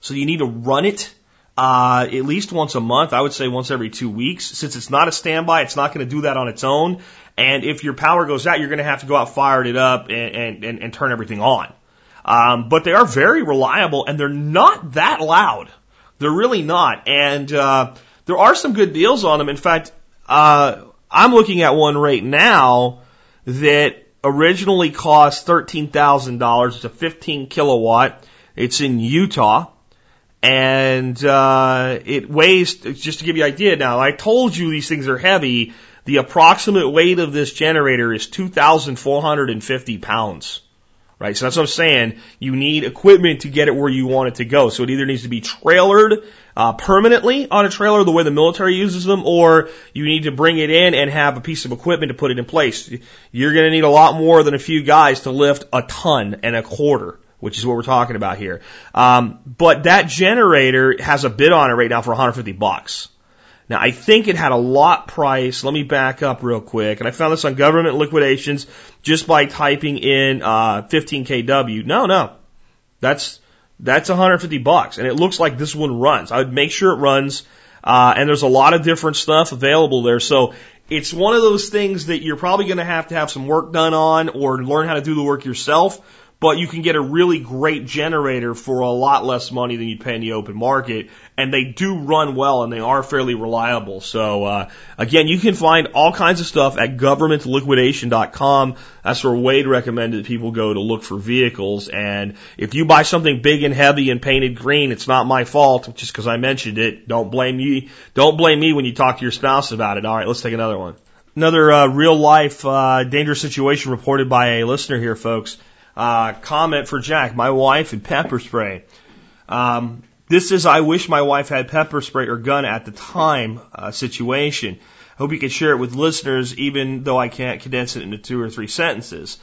So you need to run it uh, at least once a month. I would say once every two weeks. Since it's not a standby, it's not going to do that on its own. And if your power goes out, you're going to have to go out, fire it up, and, and, and turn everything on. Um, but they are very reliable and they're not that loud. They're really not. And uh, there are some good deals on them. In fact, uh, I'm looking at one right now that originally cost $13,000. It's a 15 kilowatt. It's in Utah and uh, it weighs. Just to give you an idea, now I told you these things are heavy. The approximate weight of this generator is 2,450 pounds. Right, so that's what I'm saying. You need equipment to get it where you want it to go. So it either needs to be trailered uh, permanently on a trailer, the way the military uses them, or you need to bring it in and have a piece of equipment to put it in place. You're going to need a lot more than a few guys to lift a ton and a quarter which is what we're talking about here. Um, but that generator has a bid on it right now for 150 bucks. Now I think it had a lot price. Let me back up real quick, and I found this on government liquidations just by typing in uh, 15 kW. No, no, that's that's 150 bucks, and it looks like this one runs. I would make sure it runs, uh, and there's a lot of different stuff available there. So it's one of those things that you're probably going to have to have some work done on, or learn how to do the work yourself but you can get a really great generator for a lot less money than you'd pay in the open market. And they do run well and they are fairly reliable. So, uh, again, you can find all kinds of stuff at governmentliquidation.com. That's where Wade recommended people go to look for vehicles. And if you buy something big and heavy and painted green, it's not my fault just because I mentioned it. Don't blame me. Don't blame me when you talk to your spouse about it. All right, let's take another one. Another uh, real life uh, dangerous situation reported by a listener here, folks. Uh, comment for Jack. My wife and pepper spray. Um, this is I wish my wife had pepper spray or gun at the time uh, situation. I hope you can share it with listeners, even though I can't condense it into two or three sentences.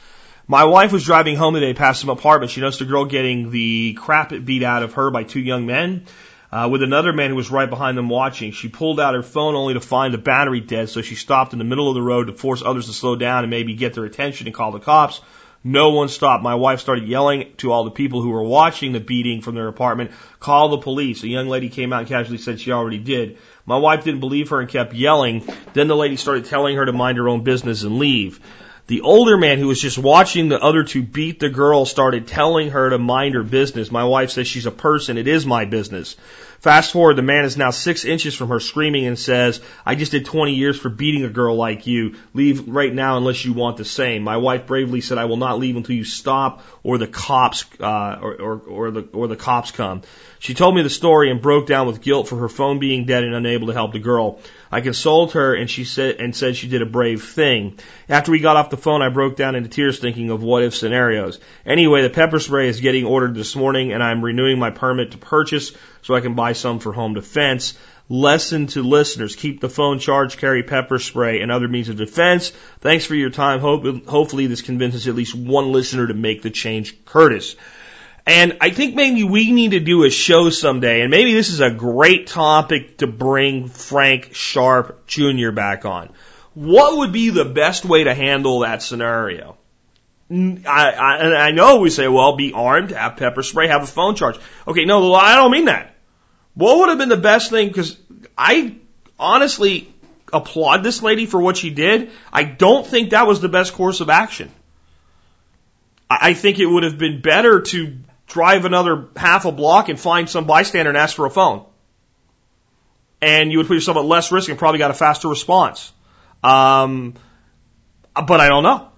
My wife was driving home today past some apartment. She noticed a girl getting the crap beat out of her by two young men. Uh, with another man who was right behind them watching. She pulled out her phone only to find the battery dead, so she stopped in the middle of the road to force others to slow down and maybe get their attention and call the cops. No one stopped. My wife started yelling to all the people who were watching the beating from their apartment, call the police. A young lady came out and casually said she already did. My wife didn't believe her and kept yelling. Then the lady started telling her to mind her own business and leave. The older man who was just watching the other two beat the girl started telling her to mind her business. My wife says she's a person. It is my business. Fast forward, the man is now six inches from her screaming and says, I just did 20 years for beating a girl like you. Leave right now unless you want the same. My wife bravely said, I will not leave until you stop or the cops, uh, or, or, or the, or the cops come. She told me the story and broke down with guilt for her phone being dead and unable to help the girl. I consoled her and she said, and said she did a brave thing. After we got off the phone, I broke down into tears thinking of what if scenarios. Anyway, the pepper spray is getting ordered this morning and I'm renewing my permit to purchase so I can buy some for home defense. Lesson to listeners. Keep the phone charged, carry pepper spray and other means of defense. Thanks for your time. Hope, hopefully this convinces at least one listener to make the change. Curtis. And I think maybe we need to do a show someday, and maybe this is a great topic to bring Frank Sharp Jr. back on. What would be the best way to handle that scenario? I, I, I know we say, well, be armed, have pepper spray, have a phone charge. Okay, no, I don't mean that. What would have been the best thing? Because I honestly applaud this lady for what she did. I don't think that was the best course of action. I think it would have been better to drive another half a block and find some bystander and ask for a phone. And you would put yourself at less risk and probably got a faster response. Um, but I don't know.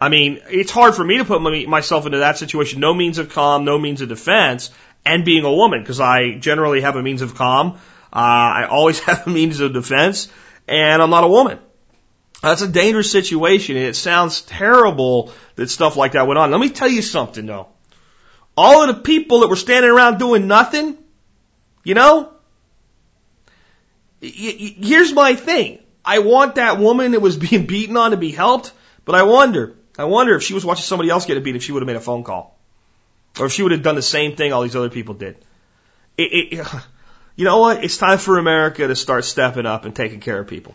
I mean, it's hard for me to put my, myself into that situation. No means of calm, no means of defense, and being a woman, because I generally have a means of calm. Uh, I always have a means of defense, and I'm not a woman. That's a dangerous situation, and it sounds terrible that stuff like that went on. Let me tell you something, though. All of the people that were standing around doing nothing, you know, here's my thing. I want that woman that was being beaten on to be helped, but I wonder, I wonder if she was watching somebody else get a beat, if she would have made a phone call. Or if she would have done the same thing all these other people did. It, it, you know what? It's time for America to start stepping up and taking care of people.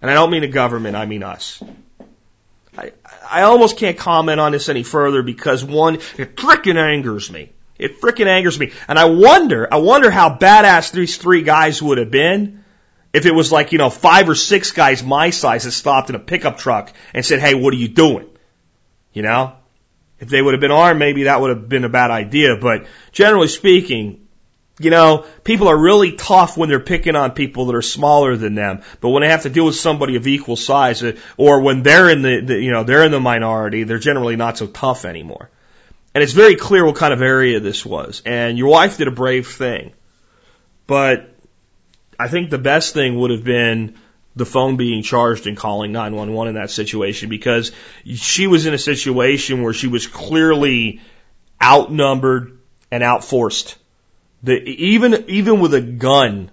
And I don't mean the government, I mean us. I, I almost can't comment on this any further because one, it frickin' angers me. It frickin' angers me. And I wonder, I wonder how badass these three guys would have been if it was like, you know, five or six guys my size that stopped in a pickup truck and said, hey, what are you doing? You know? If they would have been armed, maybe that would have been a bad idea. But generally speaking, you know, people are really tough when they're picking on people that are smaller than them. But when they have to deal with somebody of equal size, uh, or when they're in the, the, you know, they're in the minority, they're generally not so tough anymore. And it's very clear what kind of area this was. And your wife did a brave thing. But I think the best thing would have been the phone being charged and calling 911 in that situation because she was in a situation where she was clearly outnumbered and outforced the, even, even with a gun,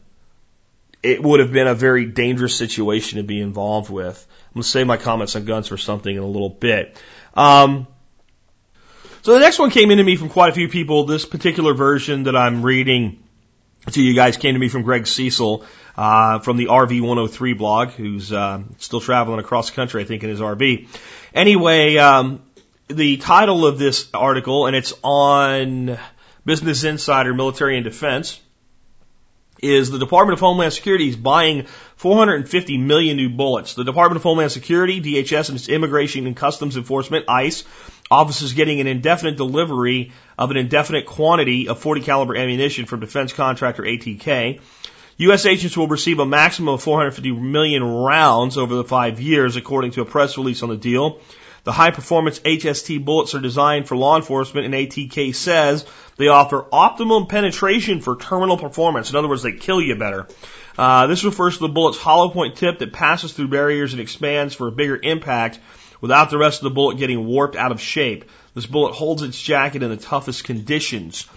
it would have been a very dangerous situation to be involved with. I'm going to save my comments on guns for something in a little bit. Um, so the next one came into me from quite a few people. This particular version that I'm reading to you guys came to me from Greg Cecil uh, from the RV 103 blog, who's uh, still traveling across the country, I think, in his RV. Anyway, um, the title of this article, and it's on Business Insider Military and Defense is the Department of Homeland Security is buying 450 million new bullets. The Department of Homeland Security, DHS, and its Immigration and Customs Enforcement, ICE, office is getting an indefinite delivery of an indefinite quantity of 40 caliber ammunition from defense contractor ATK. U.S. agents will receive a maximum of 450 million rounds over the five years, according to a press release on the deal. The high performance HST bullets are designed for law enforcement, and ATK says they offer optimum penetration for terminal performance. In other words, they kill you better. Uh, this refers to the bullet's hollow point tip that passes through barriers and expands for a bigger impact without the rest of the bullet getting warped out of shape. This bullet holds its jacket in the toughest conditions.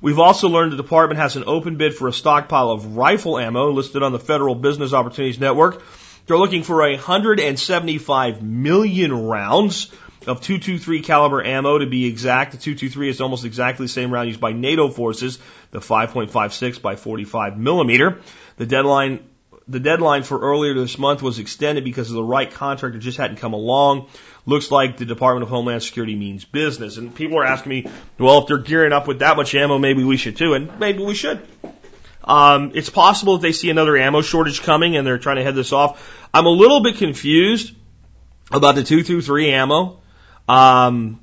We've also learned the department has an open bid for a stockpile of rifle ammo listed on the Federal Business Opportunities Network. They're looking for 175 million rounds of 223 caliber ammo to be exact. The 223 is almost exactly the same round used by NATO forces, the 5.56 by 45 millimeter. The deadline the deadline for earlier this month was extended because of the right contractor just hadn't come along. Looks like the Department of Homeland Security means business. And people are asking me, well, if they're gearing up with that much ammo, maybe we should too. And maybe we should. Um, it's possible that they see another ammo shortage coming and they're trying to head this off. I'm a little bit confused about the 223 ammo. Um,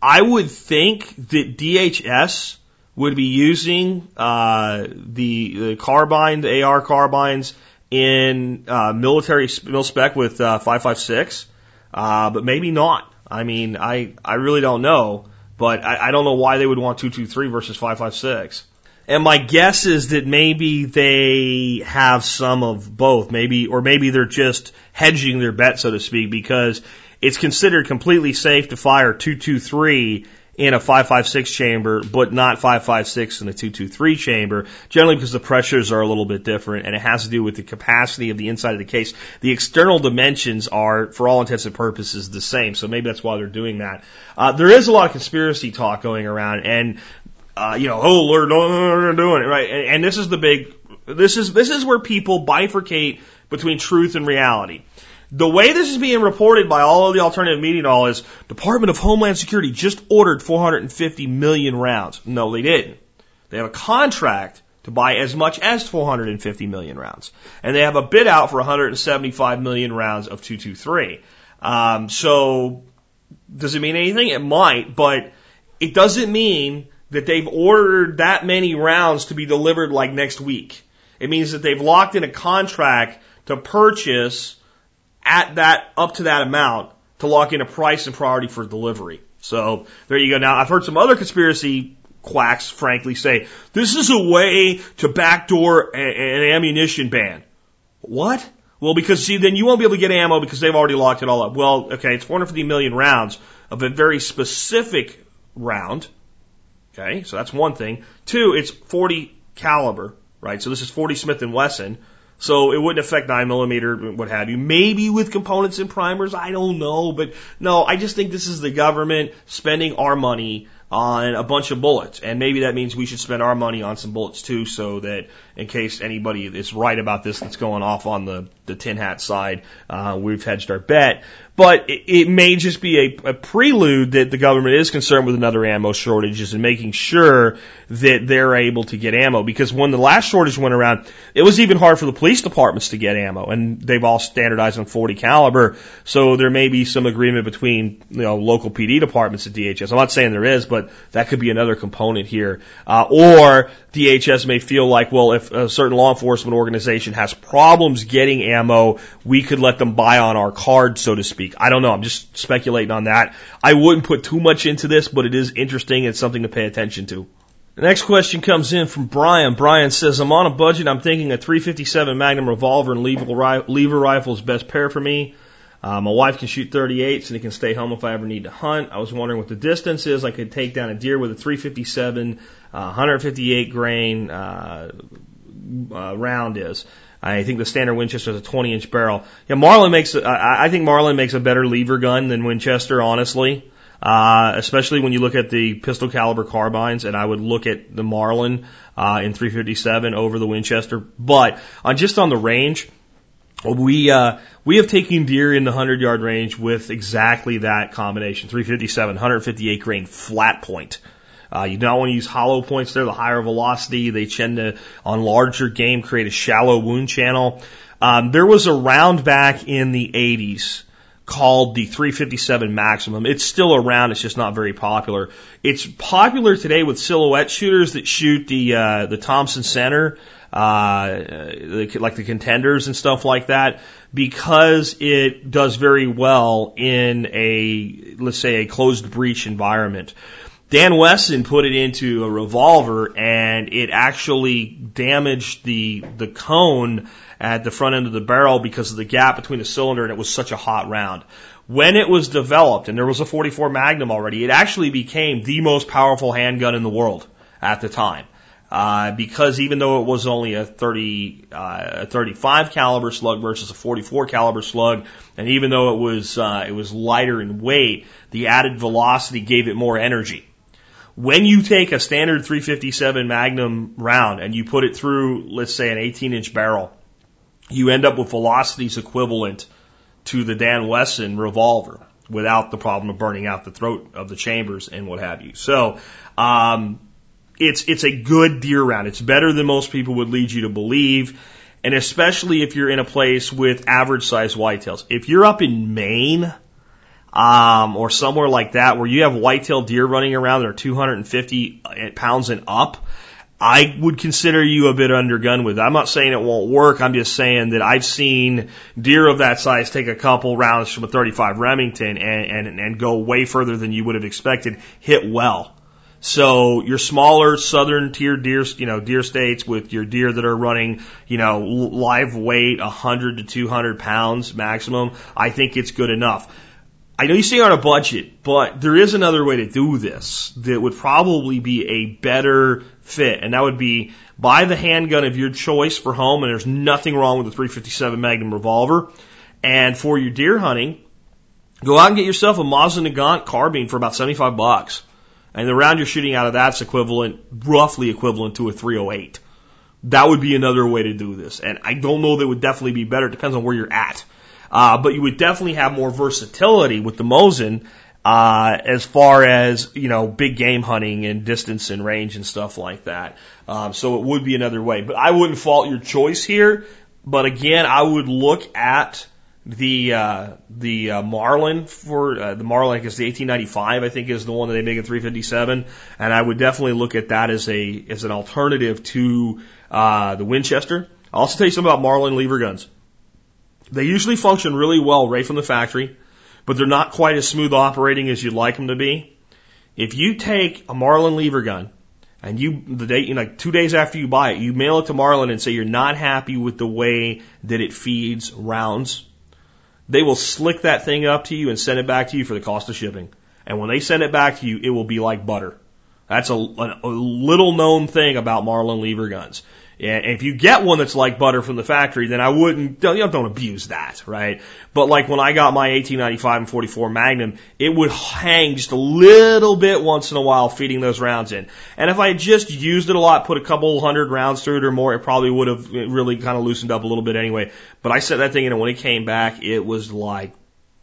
I would think that DHS would be using uh, the, the carbine, the AR carbines in uh, military mil spec with uh, 556, uh, but maybe not. I mean, I I really don't know, but I, I don't know why they would want 223 versus 556. And my guess is that maybe they have some of both, maybe, or maybe they're just hedging their bet, so to speak, because it's considered completely safe to fire 223 in a 556 chamber, but not 556 in a 223 chamber, generally because the pressures are a little bit different and it has to do with the capacity of the inside of the case. The external dimensions are, for all intents and purposes, the same, so maybe that's why they're doing that. Uh, there is a lot of conspiracy talk going around, and uh, you know, oh, Lord, they're doing it right. And, and this is the big, this is this is where people bifurcate between truth and reality. The way this is being reported by all of the alternative media and all is Department of Homeland Security just ordered 450 million rounds. No, they didn't. They have a contract to buy as much as 450 million rounds. And they have a bid out for 175 million rounds of 223. Um, so does it mean anything? It might, but it doesn't mean that they've ordered that many rounds to be delivered like next week. It means that they've locked in a contract to purchase at that, up to that amount to lock in a price and priority for delivery. So there you go. Now I've heard some other conspiracy quacks frankly say this is a way to backdoor an ammunition ban. What? Well, because see, then you won't be able to get ammo because they've already locked it all up. Well, okay, it's 450 million rounds of a very specific round. Okay, so that's one thing. Two, it's 40 caliber, right? So this is 40 Smith and Wesson. So it wouldn't affect 9 millimeter, what have you. Maybe with components and primers, I don't know. But no, I just think this is the government spending our money on a bunch of bullets. And maybe that means we should spend our money on some bullets too, so that in case anybody is right about this that's going off on the, the tin hat side, uh, we've hedged our bet. But it, it may just be a, a prelude that the government is concerned with another ammo shortages and making sure that they're able to get ammo. Because when the last shortage went around, it was even hard for the police departments to get ammo, and they've all standardized on 40 caliber. So there may be some agreement between you know local PD departments at DHS. I'm not saying there is, but that could be another component here. Uh, or DHS may feel like, well, if a certain law enforcement organization has problems getting ammo, we could let them buy on our card, so to speak. I don't know. I'm just speculating on that. I wouldn't put too much into this, but it is interesting. It's something to pay attention to. The next question comes in from Brian. Brian says, I'm on a budget. I'm thinking a 357 Magnum revolver and lever, lever rifle is best pair for me. Uh, my wife can shoot 38s and it can stay home if I ever need to hunt. I was wondering what the distance is. I could take down a deer with a 357, uh, 158 grain uh, uh, round is. I think the standard Winchester is a 20 inch barrel. Yeah, Marlin makes. I, I think Marlin makes a better lever gun than Winchester, honestly. Uh, especially when you look at the pistol caliber carbines, and I would look at the Marlin uh, in 357 over the Winchester. But on just on the range, we uh, we have taken deer in the 100 yard range with exactly that combination 357, 158 grain flat point. Uh, you don't want to use hollow points there, the higher velocity. They tend to, on larger game, create a shallow wound channel. Um, there was a round back in the 80s called the 357 Maximum. It's still around, it's just not very popular. It's popular today with silhouette shooters that shoot the, uh, the Thompson Center uh, like the contenders and stuff like that, because it does very well in a, let's say, a closed breech environment. Dan Wesson put it into a revolver and it actually damaged the, the cone at the front end of the barrel because of the gap between the cylinder and it was such a hot round. When it was developed, and there was a 44 Magnum already, it actually became the most powerful handgun in the world at the time. Uh, because even though it was only a 30, uh, a 35 caliber slug versus a 44 caliber slug, and even though it was, uh, it was lighter in weight, the added velocity gave it more energy. When you take a standard 357 Magnum round and you put it through, let's say, an 18 inch barrel, you end up with velocities equivalent to the Dan Wesson revolver without the problem of burning out the throat of the chambers and what have you. So, um, it's it's a good deer round. It's better than most people would lead you to believe, and especially if you're in a place with average size whitetails. If you're up in Maine, um, or somewhere like that where you have whitetail deer running around that are 250 pounds and up, I would consider you a bit undergun with. It. I'm not saying it won't work. I'm just saying that I've seen deer of that size take a couple rounds from a 35 Remington and, and, and go way further than you would have expected, hit well. So your smaller southern tier deer, you know, deer states with your deer that are running, you know, live weight 100 to 200 pounds maximum, I think it's good enough. I know you say on a budget, but there is another way to do this that would probably be a better fit, and that would be buy the handgun of your choice for home, and there's nothing wrong with the 357 Magnum revolver. And for your deer hunting, go out and get yourself a Mosin Nagant carbine for about 75 bucks. And the round you're shooting out of that's equivalent, roughly equivalent to a 308. That would be another way to do this. And I don't know that would definitely be better. It depends on where you're at. Uh, but you would definitely have more versatility with the Mosin uh, as far as, you know, big game hunting and distance and range and stuff like that. Um, so it would be another way. But I wouldn't fault your choice here. But again, I would look at the uh, the uh, Marlin for uh, the Marlin, I guess the 1895, I think is the one that they make at 357, and I would definitely look at that as a as an alternative to uh, the Winchester. I'll also tell you something about Marlin lever guns. They usually function really well right from the factory, but they're not quite as smooth operating as you'd like them to be. If you take a Marlin lever gun and you the day you know, like two days after you buy it, you mail it to Marlin and say you're not happy with the way that it feeds rounds they will slick that thing up to you and send it back to you for the cost of shipping. And when they send it back to you, it will be like butter. That's a, a, a little known thing about Marlin lever guns. And if you get one that's like butter from the factory, then I wouldn't, don't, don't abuse that, right? But like when I got my 1895 and 44 Magnum, it would hang just a little bit once in a while feeding those rounds in. And if I had just used it a lot, put a couple hundred rounds through it or more, it probably would have really kind of loosened up a little bit anyway. But I set that thing in and when it came back, it was like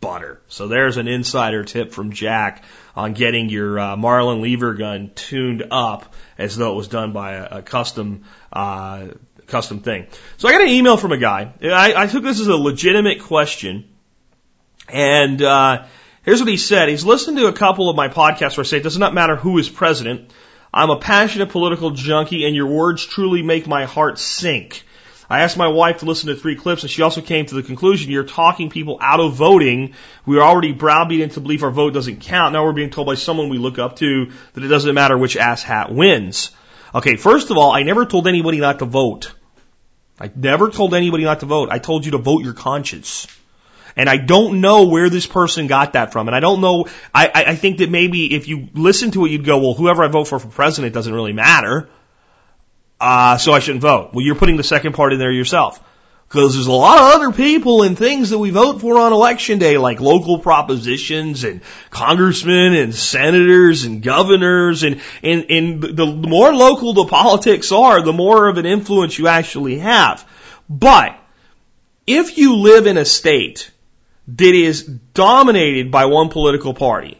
butter. So there's an insider tip from Jack on getting your uh, Marlin lever gun tuned up as though it was done by a, a custom uh, custom thing. So I got an email from a guy. I, I took this as a legitimate question, and uh, here's what he said. He's listened to a couple of my podcasts where I say it does not matter who is president. I'm a passionate political junkie, and your words truly make my heart sink. I asked my wife to listen to three clips, and she also came to the conclusion you're talking people out of voting. We are already browbeaten to believe our vote doesn't count. Now we're being told by someone we look up to that it doesn't matter which ass hat wins. Okay, first of all, I never told anybody not to vote. I never told anybody not to vote. I told you to vote your conscience. And I don't know where this person got that from. And I don't know, I, I think that maybe if you listen to it, you'd go, well, whoever I vote for for president doesn't really matter uh, so I shouldn't vote. Well, you're putting the second part in there yourself. Because there's a lot of other people and things that we vote for on election day, like local propositions and congressmen and senators and governors. And, and, and the more local the politics are, the more of an influence you actually have. But if you live in a state that is dominated by one political party,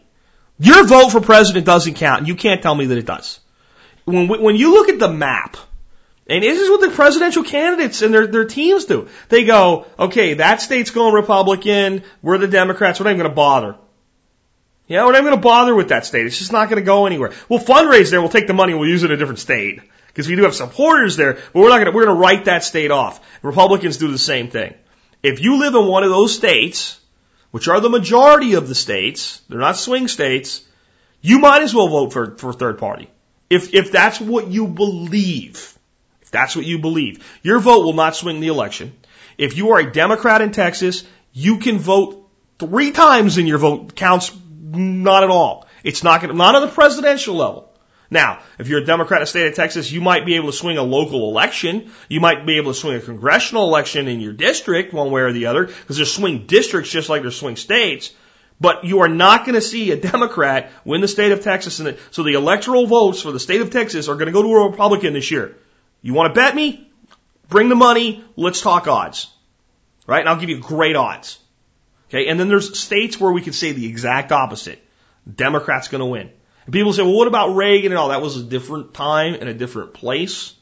your vote for president doesn't count. You can't tell me that it does. When, when you look at the map, and this is what the presidential candidates and their, their teams do. They go, okay, that state's going Republican, we're the Democrats, we're not even going to bother. Know, we're not even going to bother with that state. It's just not going to go anywhere. We'll fundraise there, we'll take the money, we'll use it in a different state. Because we do have supporters there, but we're not going to, we're going to write that state off. Republicans do the same thing. If you live in one of those states, which are the majority of the states, they're not swing states, you might as well vote for, for third party. If, if that's what you believe. That's what you believe. Your vote will not swing the election. If you are a Democrat in Texas, you can vote three times and your vote counts not at all. It's not going to, not on the presidential level. Now, if you're a Democrat in the state of Texas, you might be able to swing a local election. You might be able to swing a congressional election in your district one way or the other because there's swing districts just like there's swing states. But you are not going to see a Democrat win the state of Texas. And so the electoral votes for the state of Texas are going to go to a Republican this year. You want to bet me? Bring the money. Let's talk odds. Right? And I'll give you great odds. Okay. And then there's states where we could say the exact opposite. Democrats going to win. And people say, well, what about Reagan and all? That was a different time and a different place.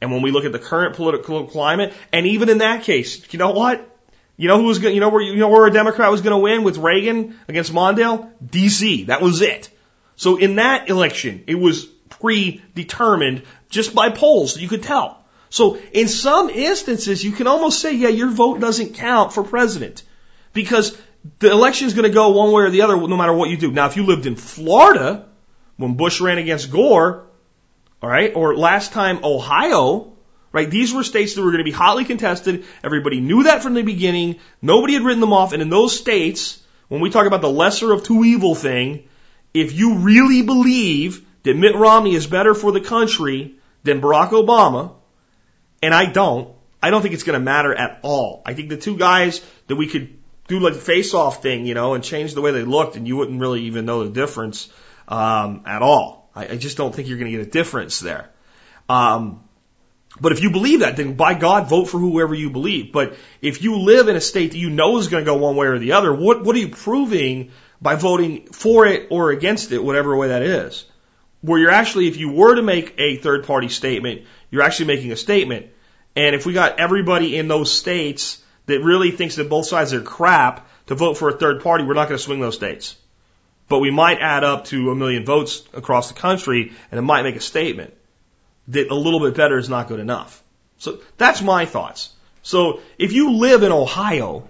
And when we look at the current political climate, and even in that case, you know what? You know who was going? You know where you know where a Democrat was going to win with Reagan against Mondale? D.C. That was it. So in that election, it was predetermined just by polls. You could tell. So in some instances, you can almost say, yeah, your vote doesn't count for president because the election is going to go one way or the other no matter what you do. Now, if you lived in Florida when Bush ran against Gore, all right, or last time Ohio, right, these were states that were going to be hotly contested. Everybody knew that from the beginning. Nobody had written them off. And in those states, when we talk about the lesser of two evil thing, if you really believe that Mitt Romney is better for the country than Barack Obama, and I don't, I don't think it's going to matter at all. I think the two guys that we could do like the face-off thing, you know, and change the way they looked, and you wouldn't really even know the difference um, at all. I, I just don't think you're going to get a difference there. Um, but if you believe that, then by God, vote for whoever you believe. But if you live in a state that you know is going to go one way or the other, what what are you proving by voting for it or against it, whatever way that is. Where you're actually, if you were to make a third party statement, you're actually making a statement. And if we got everybody in those states that really thinks that both sides are crap to vote for a third party, we're not going to swing those states. But we might add up to a million votes across the country and it might make a statement that a little bit better is not good enough. So that's my thoughts. So if you live in Ohio,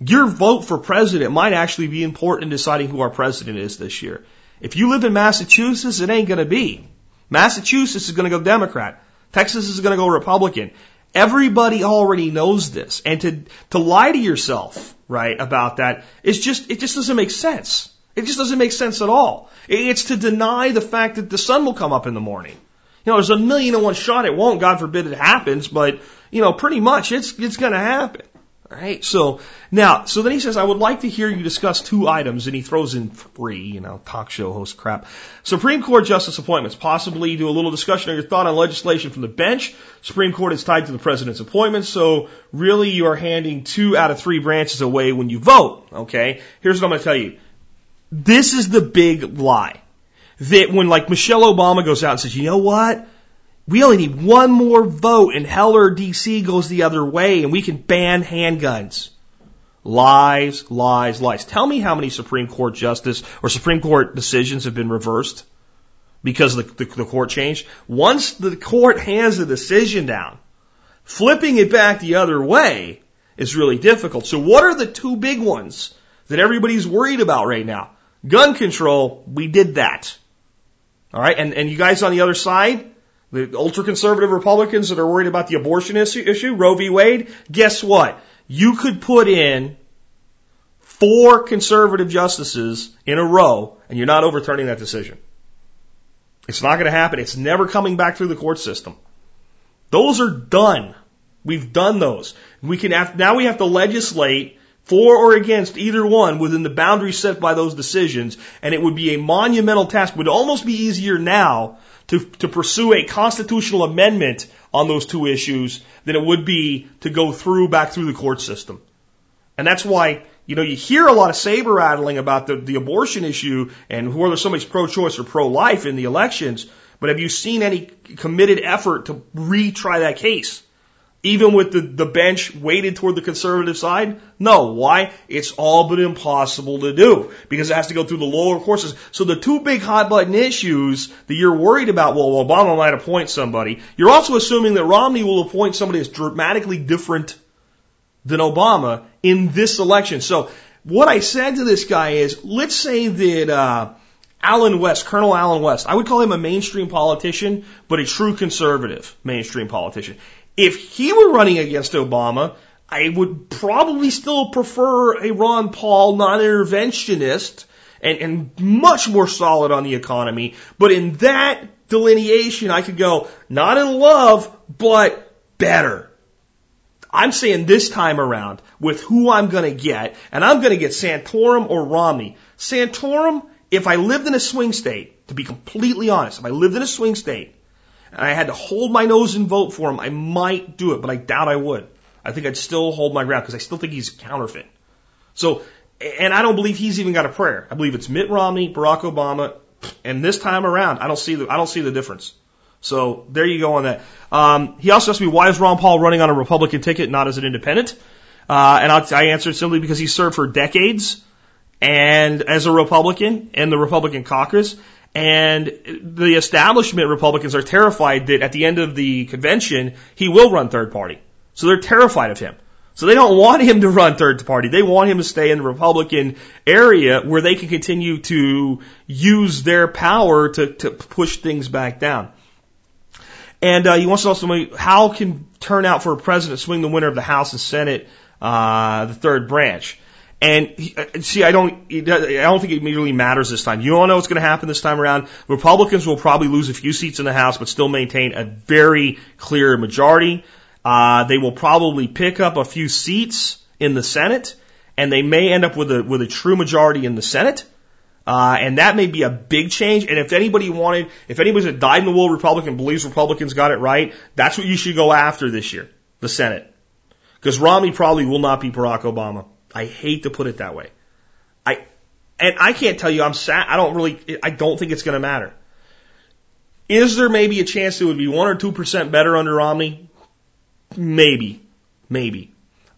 your vote for president might actually be important in deciding who our president is this year. If you live in Massachusetts, it ain't going to be. Massachusetts is going to go Democrat. Texas is going to go Republican. Everybody already knows this. And to, to lie to yourself, right, about that is just, it just doesn't make sense. It just doesn't make sense at all. It's to deny the fact that the sun will come up in the morning. You know, there's a million and one shot it won't. God forbid it happens, but you know, pretty much it's it's going to happen. Right. So now, so then he says, I would like to hear you discuss two items, and he throws in three, you know, talk show host crap. Supreme Court justice appointments. Possibly do a little discussion of your thought on legislation from the bench. Supreme Court is tied to the president's appointments, so really you are handing two out of three branches away when you vote. Okay. Here's what I'm going to tell you. This is the big lie. That when like Michelle Obama goes out and says, you know what? We only need one more vote and Heller DC goes the other way and we can ban handguns. Lies, lies, lies. Tell me how many Supreme Court justice or Supreme Court decisions have been reversed because the, the, the court changed. Once the court hands the decision down, flipping it back the other way is really difficult. So what are the two big ones that everybody's worried about right now? Gun control, we did that. All right, and, and you guys on the other side, the ultra conservative Republicans that are worried about the abortion issue, issue, Roe v. Wade, guess what? You could put in four conservative justices in a row and you're not overturning that decision. It's not going to happen. It's never coming back through the court system. Those are done. We've done those. We can have, now we have to legislate for or against either one within the boundaries set by those decisions, and it would be a monumental task. It would almost be easier now to, to pursue a constitutional amendment on those two issues than it would be to go through back through the court system. And that's why, you know, you hear a lot of saber rattling about the, the abortion issue and whether somebody's pro-choice or pro-life in the elections, but have you seen any committed effort to retry that case? Even with the, the bench weighted toward the conservative side? No. Why? It's all but impossible to do because it has to go through the lower courses. So the two big hot button issues that you're worried about, well, Obama might appoint somebody. You're also assuming that Romney will appoint somebody that's dramatically different than Obama in this election. So what I said to this guy is, let's say that, uh, Allen West, Colonel Allen West, I would call him a mainstream politician, but a true conservative mainstream politician. If he were running against Obama, I would probably still prefer a Ron Paul non-interventionist and, and much more solid on the economy. But in that delineation, I could go not in love, but better. I'm saying this time around with who I'm going to get, and I'm going to get Santorum or Romney. Santorum, if I lived in a swing state, to be completely honest, if I lived in a swing state, and I had to hold my nose and vote for him, I might do it, but I doubt I would. I think I'd still hold my ground because I still think he's counterfeit. So, and I don't believe he's even got a prayer. I believe it's Mitt Romney, Barack Obama, and this time around, I don't see the I don't see the difference. So there you go on that. Um, he also asked me why is Ron Paul running on a Republican ticket, not as an independent? Uh, and I'll, I answered simply because he served for decades and as a Republican in the Republican caucus, and the establishment Republicans are terrified that at the end of the convention, he will run third party. So they're terrified of him. So they don't want him to run third party. They want him to stay in the Republican area where they can continue to use their power to, to push things back down. And uh, he wants to also know how can turnout for a president swing the winner of the House and Senate, uh, the third branch. And he, uh, see, I don't, I don't think it really matters this time. You all know what's going to happen this time around. Republicans will probably lose a few seats in the House, but still maintain a very clear majority. Uh, they will probably pick up a few seats in the Senate, and they may end up with a with a true majority in the Senate. Uh, and that may be a big change. And if anybody wanted, if anybody's a dyed in the wool Republican believes Republicans got it right, that's what you should go after this year, the Senate. Because Romney probably will not be Barack Obama. I hate to put it that way. I, And I can't tell you I'm sad. I don't really, I don't think it's going to matter. Is there maybe a chance it would be one or two percent better under Romney? Maybe, maybe.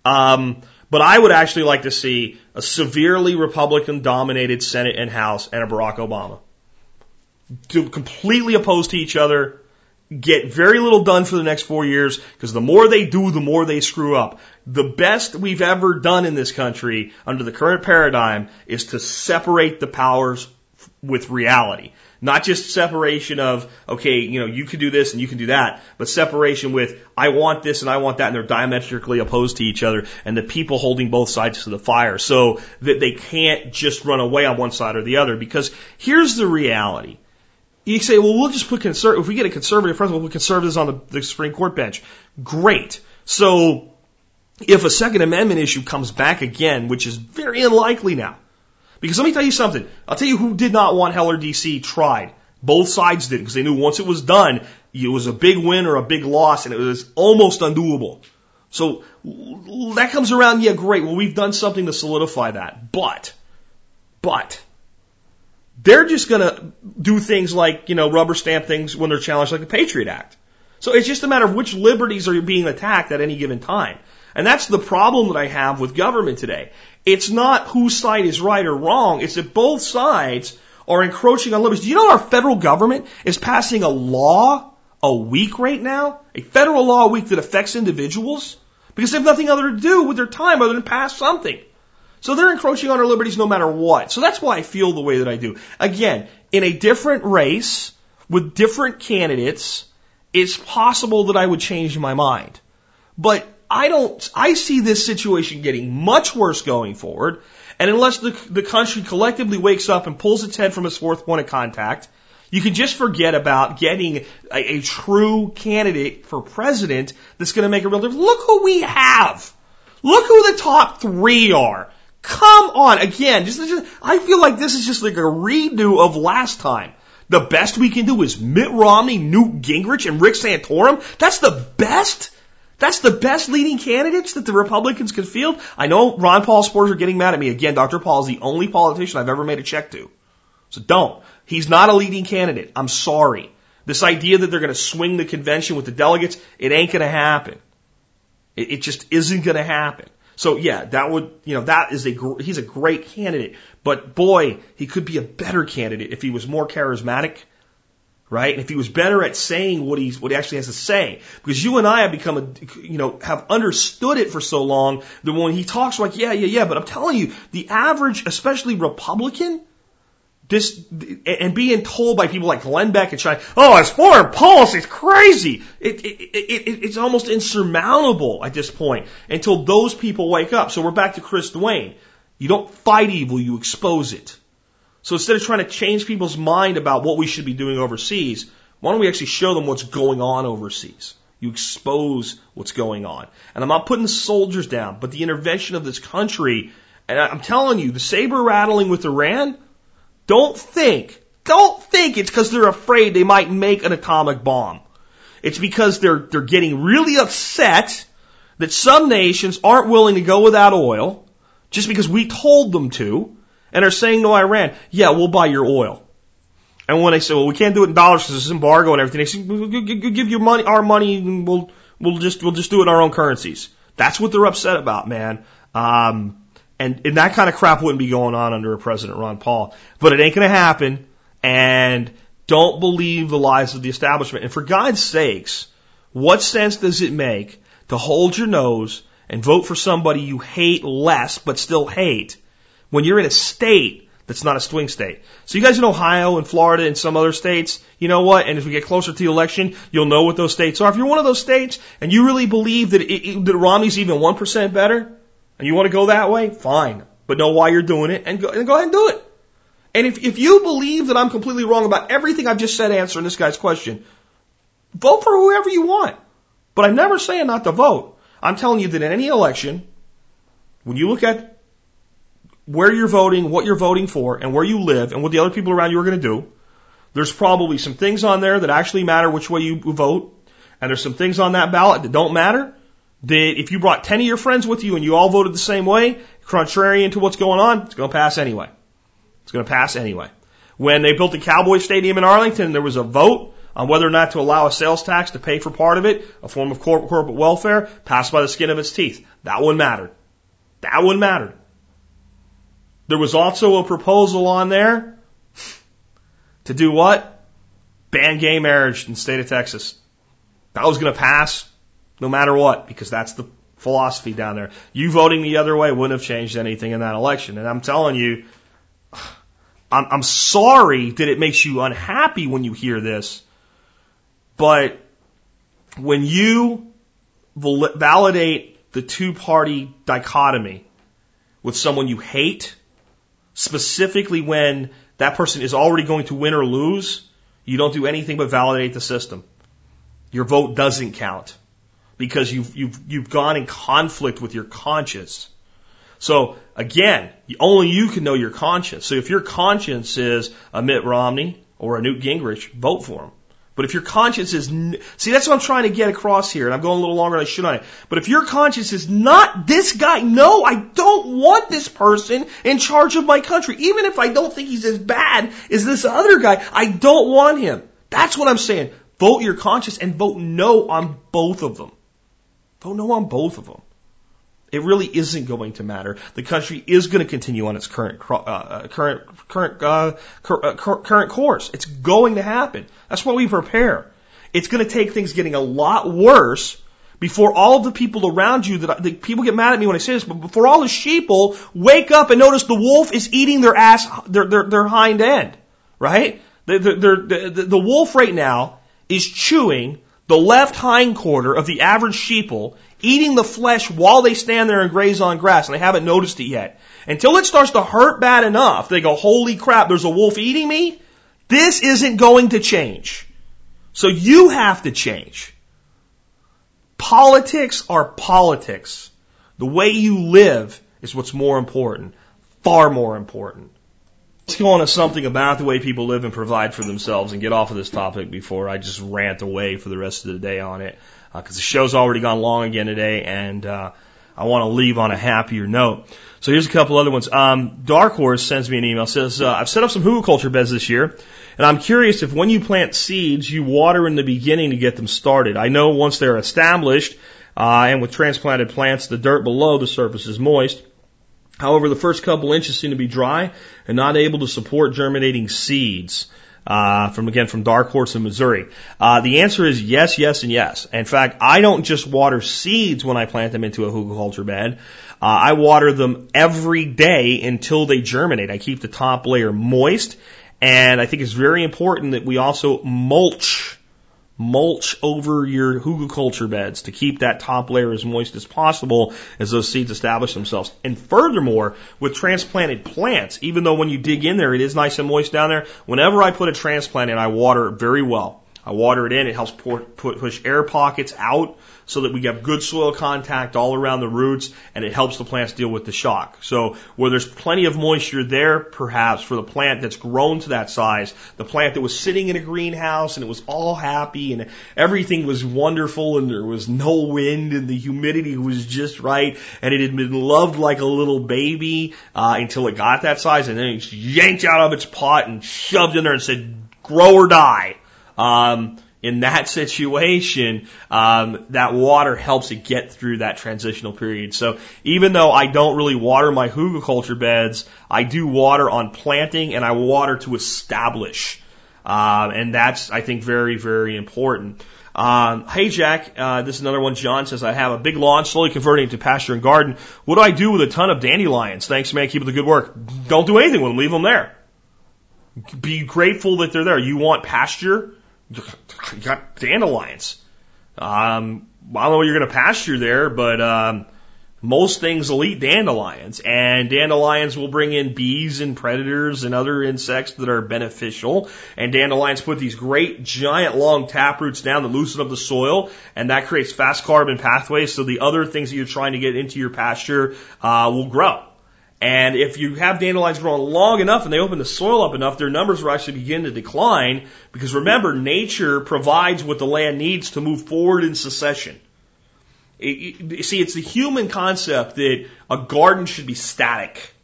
Um, but I would actually like to see a severely Republican dominated Senate and House and a Barack Obama. To completely opposed to each other, get very little done for the next four years, because the more they do, the more they screw up. The best we've ever done in this country under the current paradigm is to separate the powers with reality. Not just separation of, okay, you know, you can do this and you can do that, but separation with, I want this and I want that, and they're diametrically opposed to each other, and the people holding both sides to the fire, so that they can't just run away on one side or the other. Because here's the reality. You say, well, we'll just put conservative, if we get a conservative president, we'll put conservatives on the, the Supreme Court bench. Great. So, if a Second Amendment issue comes back again, which is very unlikely now, because let me tell you something. I'll tell you who did not want Heller DC tried. Both sides did because they knew once it was done, it was a big win or a big loss and it was almost undoable. So that comes around, yeah, great. Well, we've done something to solidify that. But, but, they're just gonna do things like, you know, rubber stamp things when they're challenged like the Patriot Act. So it's just a matter of which liberties are being attacked at any given time. And that's the problem that I have with government today. It's not whose side is right or wrong. It's that both sides are encroaching on liberties. Do you know our federal government is passing a law a week right now? A federal law a week that affects individuals? Because they have nothing other to do with their time other than pass something. So they're encroaching on our liberties no matter what. So that's why I feel the way that I do. Again, in a different race, with different candidates, it's possible that I would change my mind. But I don't, I see this situation getting much worse going forward. And unless the, the country collectively wakes up and pulls its head from its fourth point of contact, you can just forget about getting a, a true candidate for president that's going to make a real difference. Look who we have. Look who the top three are. Come on, again, just, just, I feel like this is just like a redo of last time. The best we can do is Mitt Romney, Newt Gingrich, and Rick Santorum. That's the best? That's the best leading candidates that the Republicans could field. I know Ron Paul supporters are getting mad at me. Again, Dr. Paul is the only politician I've ever made a check to. So don't. He's not a leading candidate. I'm sorry. This idea that they're going to swing the convention with the delegates, it ain't going to happen. It, it just isn't going to happen. So yeah, that would, you know, that is a, he's a great candidate. But boy, he could be a better candidate if he was more charismatic right? And if he was better at saying what he's what he actually has to say, because you and I have become a you know have understood it for so long that when he talks like yeah yeah yeah, but I'm telling you, the average, especially Republican. This and being told by people like Glenn Beck and Shine, oh, his foreign policy is crazy. It, it, it, it's almost insurmountable at this point until those people wake up. So we're back to Chris Duane. You don't fight evil, you expose it. So instead of trying to change people's mind about what we should be doing overseas, why don't we actually show them what's going on overseas? You expose what's going on. And I'm not putting soldiers down, but the intervention of this country, and I'm telling you, the saber rattling with Iran, don't think, don't think it's because they're afraid they might make an atomic bomb. It's because they're, they're getting really upset that some nations aren't willing to go without oil just because we told them to and are saying to Iran, yeah, we'll buy your oil. And when they say, well, we can't do it in dollars because it's embargo and everything, they say, we'll give you money, our money, and we'll, we'll just, we'll just do it in our own currencies. That's what they're upset about, man. Um, and, and that kind of crap wouldn't be going on under a President Ron Paul. But it ain't gonna happen. And don't believe the lies of the establishment. And for God's sakes, what sense does it make to hold your nose and vote for somebody you hate less but still hate when you're in a state that's not a swing state. So you guys in Ohio and Florida and some other states, you know what? And as we get closer to the election, you'll know what those states are. If you're one of those states and you really believe that, it, that Romney's even 1% better and you want to go that way, fine. But know why you're doing it and go, and go ahead and do it. And if, if you believe that I'm completely wrong about everything I've just said answering this guy's question, vote for whoever you want. But I'm never saying not to vote. I'm telling you that in any election, when you look at where you're voting, what you're voting for, and where you live, and what the other people around you are going to do. There's probably some things on there that actually matter which way you vote, and there's some things on that ballot that don't matter. That if you brought 10 of your friends with you and you all voted the same way, contrarian to what's going on, it's going to pass anyway. It's going to pass anyway. When they built the Cowboy Stadium in Arlington, there was a vote on whether or not to allow a sales tax to pay for part of it, a form of corporate, corporate welfare, passed by the skin of its teeth. That one mattered. That one mattered. There was also a proposal on there to do what? Ban gay marriage in the state of Texas. That was going to pass no matter what, because that's the philosophy down there. You voting the other way wouldn't have changed anything in that election. And I'm telling you, I'm, I'm sorry that it makes you unhappy when you hear this, but when you validate the two party dichotomy with someone you hate, specifically when that person is already going to win or lose, you don't do anything but validate the system. Your vote doesn't count because you've, you've, you've gone in conflict with your conscience. So again, only you can know your conscience. So if your conscience is a Mitt Romney or a Newt Gingrich, vote for him. But if your conscience is, n- see, that's what I'm trying to get across here, and I'm going a little longer than I should on it. But if your conscience is not this guy, no, I don't want this person in charge of my country. Even if I don't think he's as bad as this other guy, I don't want him. That's what I'm saying. Vote your conscience and vote no on both of them. Vote no on both of them. It really isn't going to matter. The country is going to continue on its current uh, uh current current uh, uh current course. It's going to happen. That's why we prepare. It's going to take things getting a lot worse before all of the people around you that the people get mad at me when I say this, but before all the sheeple wake up and notice the wolf is eating their ass, their their, their hind end, right? The, the, the, the wolf right now is chewing the left hind quarter of the average sheeple eating the flesh while they stand there and graze on grass, and they haven't noticed it yet. Until it starts to hurt bad enough, they go, holy crap, there's a wolf eating me? This isn't going to change. So you have to change. Politics are politics. The way you live is what's more important. Far more important. Let's go on to something about the way people live and provide for themselves and get off of this topic before I just rant away for the rest of the day on it because uh, the show's already gone long again today, and uh, I want to leave on a happier note. So here's a couple other ones. Um, Dark Horse sends me an email. Says uh, I've set up some hugelkultur beds this year, and I'm curious if when you plant seeds, you water in the beginning to get them started. I know once they're established, uh, and with transplanted plants, the dirt below the surface is moist. However, the first couple inches seem to be dry and not able to support germinating seeds uh, from again from Dark Horse in Missouri? Uh, the answer is yes, yes, and yes. In fact, I don't just water seeds when I plant them into a hugelkultur bed. Uh, I water them every day until they germinate. I keep the top layer moist, and I think it's very important that we also mulch mulch over your hugelkultur beds to keep that top layer as moist as possible as those seeds establish themselves. And furthermore, with transplanted plants, even though when you dig in there it is nice and moist down there, whenever I put a transplant in, I water it very well. I water it in, it helps pour, put, push air pockets out so that we have good soil contact all around the roots and it helps the plants deal with the shock. So where there's plenty of moisture there, perhaps for the plant that's grown to that size, the plant that was sitting in a greenhouse and it was all happy and everything was wonderful and there was no wind and the humidity was just right and it had been loved like a little baby uh, until it got that size and then it's yanked out of its pot and shoved in there and said, grow or die. Um, in that situation, um, that water helps it get through that transitional period. So even though I don't really water my hugelkultur beds, I do water on planting and I water to establish. Uh, and that's, I think, very, very important. Um, hey Jack, uh, this is another one. John says I have a big lawn, slowly converting to pasture and garden. What do I do with a ton of dandelions? Thanks, man. Keep up the good work. Don't do anything with them. Leave them there. Be grateful that they're there. You want pasture? You got dandelions. Um, I don't know what you're going to pasture there, but um, most things will eat dandelions, and dandelions will bring in bees and predators and other insects that are beneficial. And dandelions put these great, giant, long tap roots down that loosen up the soil, and that creates fast carbon pathways. So the other things that you're trying to get into your pasture uh, will grow. And if you have dandelions growing long enough and they open the soil up enough, their numbers will actually begin to decline because remember, nature provides what the land needs to move forward in succession. It, it, see, it's the human concept that a garden should be static.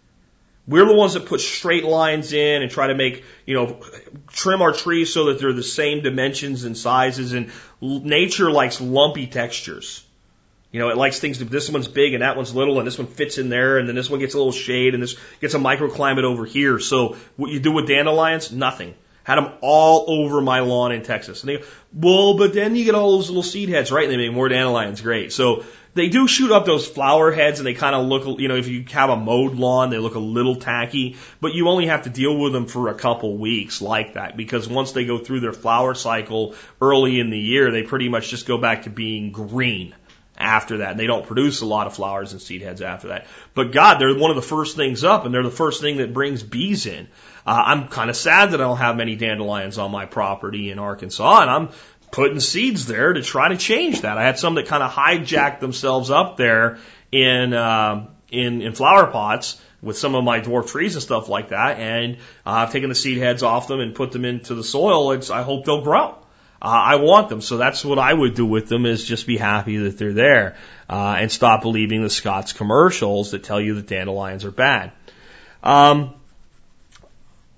We're the ones that put straight lines in and try to make, you know, trim our trees so that they're the same dimensions and sizes. And nature likes lumpy textures. You know, it likes things to, this one's big and that one's little and this one fits in there and then this one gets a little shade and this gets a microclimate over here. So what you do with dandelions? Nothing. Had them all over my lawn in Texas. And they go, well, but then you get all those little seed heads, right? And they make more dandelions. Great. So they do shoot up those flower heads and they kind of look, you know, if you have a mowed lawn, they look a little tacky, but you only have to deal with them for a couple weeks like that because once they go through their flower cycle early in the year, they pretty much just go back to being green after that. And they don't produce a lot of flowers and seed heads after that. But God, they're one of the first things up and they're the first thing that brings bees in. Uh, I'm kind of sad that I don't have many dandelions on my property in Arkansas and I'm putting seeds there to try to change that. I had some that kind of hijacked themselves up there in, uh, in, in flower pots with some of my dwarf trees and stuff like that. And uh, I've taken the seed heads off them and put them into the soil. It's, I hope they'll grow. Uh, I want them. So that's what I would do with them is just be happy that they're there, uh, and stop believing the Scott's commercials that tell you that dandelions are bad. Um,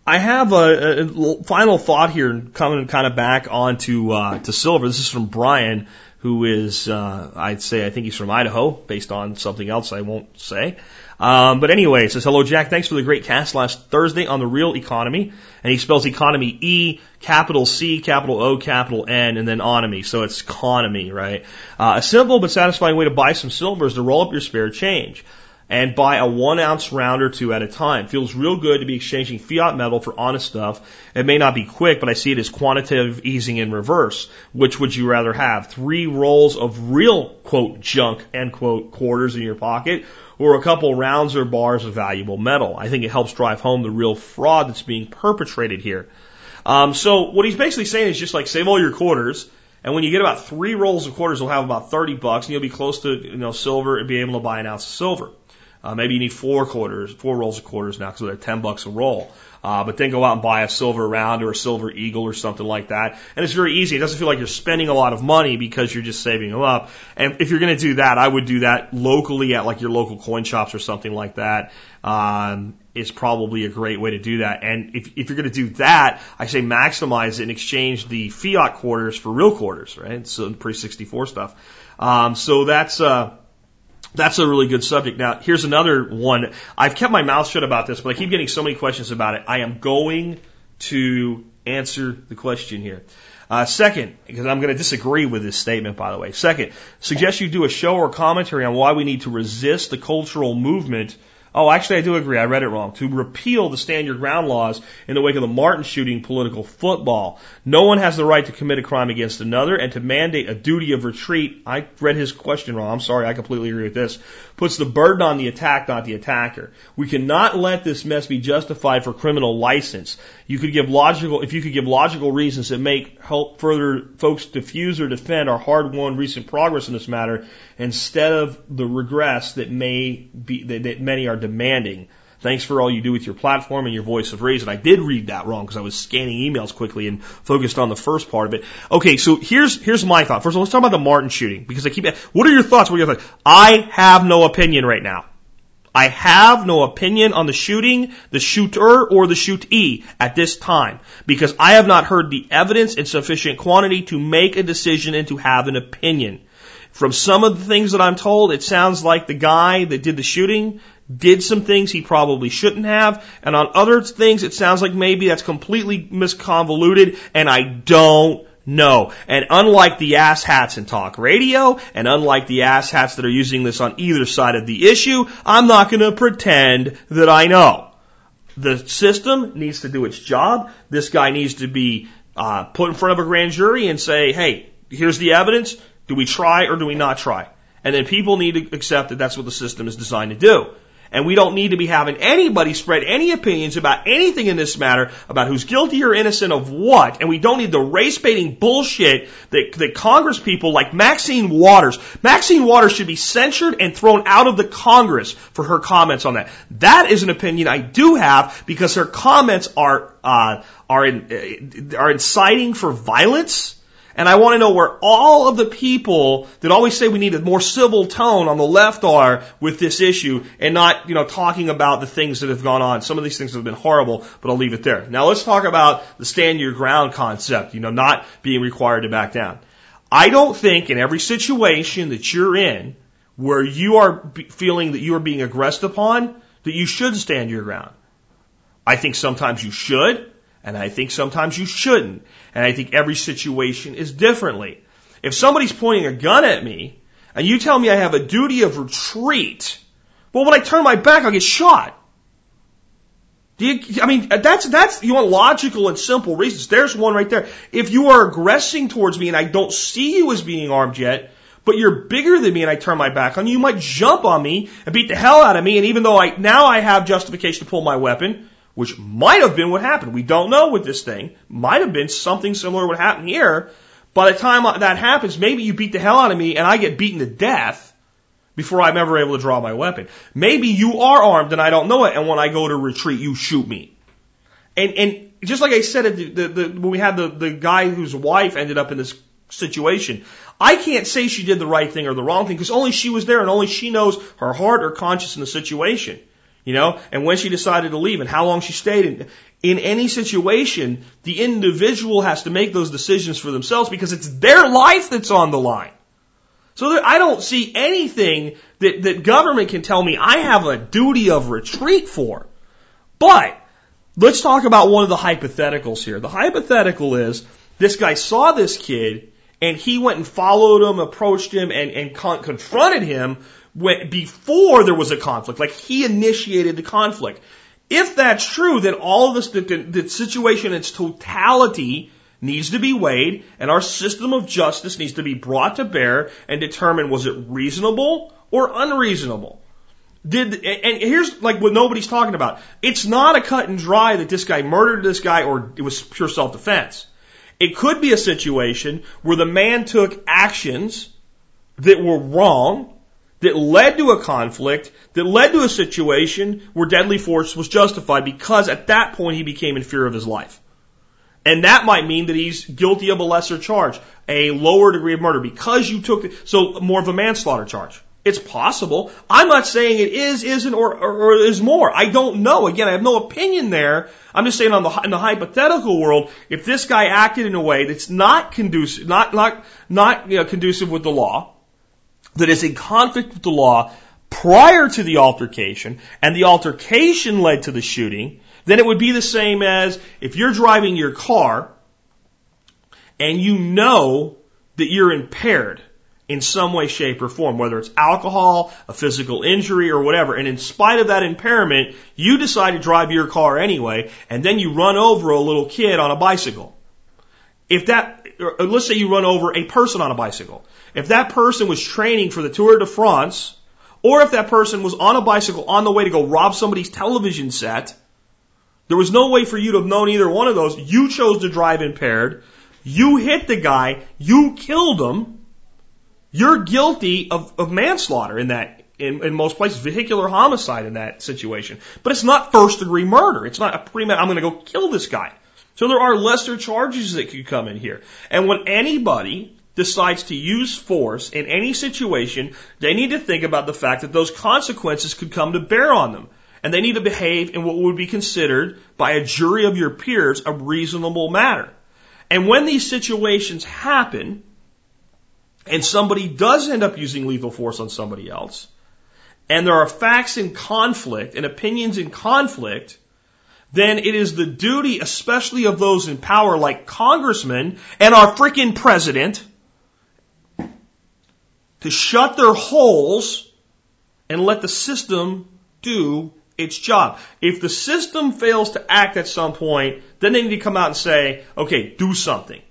I have a, a, final thought here, coming kind of back onto uh, to silver. This is from Brian, who is, uh, I'd say, I think he's from Idaho, based on something else I won't say. Um, but anyway, it says, hello, Jack. Thanks for the great cast last Thursday on the real economy. And he spells economy E, capital C, capital O, capital N, and then onomy. So it's economy, right? Uh, a simple but satisfying way to buy some silver is to roll up your spare change and buy a one ounce round or two at a time. Feels real good to be exchanging fiat metal for honest stuff. It may not be quick, but I see it as quantitative easing in reverse. Which would you rather have? Three rolls of real quote junk end quote quarters in your pocket or a couple rounds or bars of valuable metal. I think it helps drive home the real fraud that's being perpetrated here. Um, so what he's basically saying is just like save all your quarters, and when you get about three rolls of quarters, you'll have about 30 bucks, and you'll be close to you know silver and be able to buy an ounce of silver. Uh, maybe you need four quarters, four rolls of quarters now because they're 10 bucks a roll. Uh, but then go out and buy a silver round or a silver eagle or something like that. And it's very easy. It doesn't feel like you're spending a lot of money because you're just saving them up. And if you're going to do that, I would do that locally at like your local coin shops or something like that. Um, is probably a great way to do that. And if, if you're going to do that, I say maximize it and exchange the fiat quarters for real quarters, right? So pre 64 stuff. Um, so that's, uh, that's a really good subject. Now, here's another one. I've kept my mouth shut about this, but I keep getting so many questions about it. I am going to answer the question here. Uh, second, because I'm going to disagree with this statement, by the way. Second, suggest you do a show or commentary on why we need to resist the cultural movement Oh, actually, I do agree. I read it wrong. To repeal the stand your ground laws in the wake of the Martin shooting political football. No one has the right to commit a crime against another and to mandate a duty of retreat. I read his question wrong. I'm sorry. I completely agree with this puts the burden on the attack, not the attacker. We cannot let this mess be justified for criminal license. You could give logical, if you could give logical reasons that make help further folks diffuse or defend our hard-won recent progress in this matter instead of the regress that may be, that, that many are demanding. Thanks for all you do with your platform and your voice of reason. I did read that wrong because I was scanning emails quickly and focused on the first part of it. Okay, so here's here's my thought. First of all, let's talk about the Martin shooting because I keep. What are your thoughts? What are your thoughts? I have no opinion right now. I have no opinion on the shooting, the shooter, or the shootee at this time because I have not heard the evidence in sufficient quantity to make a decision and to have an opinion. From some of the things that I'm told, it sounds like the guy that did the shooting did some things he probably shouldn't have, and on other things it sounds like maybe that's completely misconvoluted, and I don't know. And unlike the asshats in talk radio, and unlike the asshats that are using this on either side of the issue, I'm not going to pretend that I know. The system needs to do its job. This guy needs to be uh, put in front of a grand jury and say, hey, here's the evidence. Do we try or do we not try? And then people need to accept that that's what the system is designed to do. And we don't need to be having anybody spread any opinions about anything in this matter about who's guilty or innocent of what. And we don't need the race baiting bullshit that, that Congress people like Maxine Waters. Maxine Waters should be censured and thrown out of the Congress for her comments on that. That is an opinion I do have because her comments are, uh, are, in, uh, are inciting for violence And I want to know where all of the people that always say we need a more civil tone on the left are with this issue and not, you know, talking about the things that have gone on. Some of these things have been horrible, but I'll leave it there. Now let's talk about the stand your ground concept, you know, not being required to back down. I don't think in every situation that you're in where you are feeling that you are being aggressed upon that you should stand your ground. I think sometimes you should. And I think sometimes you shouldn't. And I think every situation is differently. If somebody's pointing a gun at me and you tell me I have a duty of retreat, well, when I turn my back, I'll get shot. Do you, I mean, that's, that's, you want logical and simple reasons. There's one right there. If you are aggressing towards me and I don't see you as being armed yet, but you're bigger than me and I turn my back on you, you might jump on me and beat the hell out of me. And even though I, now I have justification to pull my weapon, which might have been what happened. We don't know with this thing. Might have been something similar what happened here. By the time that happens, maybe you beat the hell out of me and I get beaten to death before I'm ever able to draw my weapon. Maybe you are armed and I don't know it, and when I go to retreat, you shoot me. And and just like I said, the, the, the, when we had the the guy whose wife ended up in this situation, I can't say she did the right thing or the wrong thing because only she was there and only she knows her heart or conscience in the situation you know, and when she decided to leave and how long she stayed. In, in any situation, the individual has to make those decisions for themselves because it's their life that's on the line. So there, I don't see anything that, that government can tell me I have a duty of retreat for. But let's talk about one of the hypotheticals here. The hypothetical is this guy saw this kid and he went and followed him, approached him, and, and con- confronted him when, before there was a conflict. Like he initiated the conflict. If that's true, then all of this, the, the situation in its totality needs to be weighed and our system of justice needs to be brought to bear and determine was it reasonable or unreasonable. Did, and here's like what nobody's talking about. It's not a cut and dry that this guy murdered this guy or it was pure self-defense. It could be a situation where the man took actions that were wrong that led to a conflict, that led to a situation where deadly force was justified because at that point he became in fear of his life. And that might mean that he's guilty of a lesser charge, a lower degree of murder because you took, so more of a manslaughter charge. It's possible. I'm not saying it is, isn't, or, or, or is more. I don't know. Again, I have no opinion there. I'm just saying on the, in the hypothetical world, if this guy acted in a way that's not conducive, not, not, not you know, conducive with the law, that is in conflict with the law prior to the altercation, and the altercation led to the shooting, then it would be the same as if you're driving your car and you know that you're impaired in some way, shape, or form, whether it's alcohol, a physical injury, or whatever. And in spite of that impairment, you decide to drive your car anyway, and then you run over a little kid on a bicycle. If that, let's say you run over a person on a bicycle. If that person was training for the Tour de France, or if that person was on a bicycle on the way to go rob somebody's television set, there was no way for you to have known either one of those. You chose to drive impaired. You hit the guy. You killed him. You're guilty of, of manslaughter in that, in, in most places, vehicular homicide in that situation. But it's not first degree murder. It's not a premeditated, I'm going to go kill this guy. So there are lesser charges that could come in here. And when anybody decides to use force in any situation, they need to think about the fact that those consequences could come to bear on them. And they need to behave in what would be considered by a jury of your peers a reasonable manner. And when these situations happen, and somebody does end up using lethal force on somebody else, and there are facts in conflict and opinions in conflict, then it is the duty, especially of those in power like congressmen and our freaking president, to shut their holes and let the system do its job. If the system fails to act at some point, then they need to come out and say, okay, do something.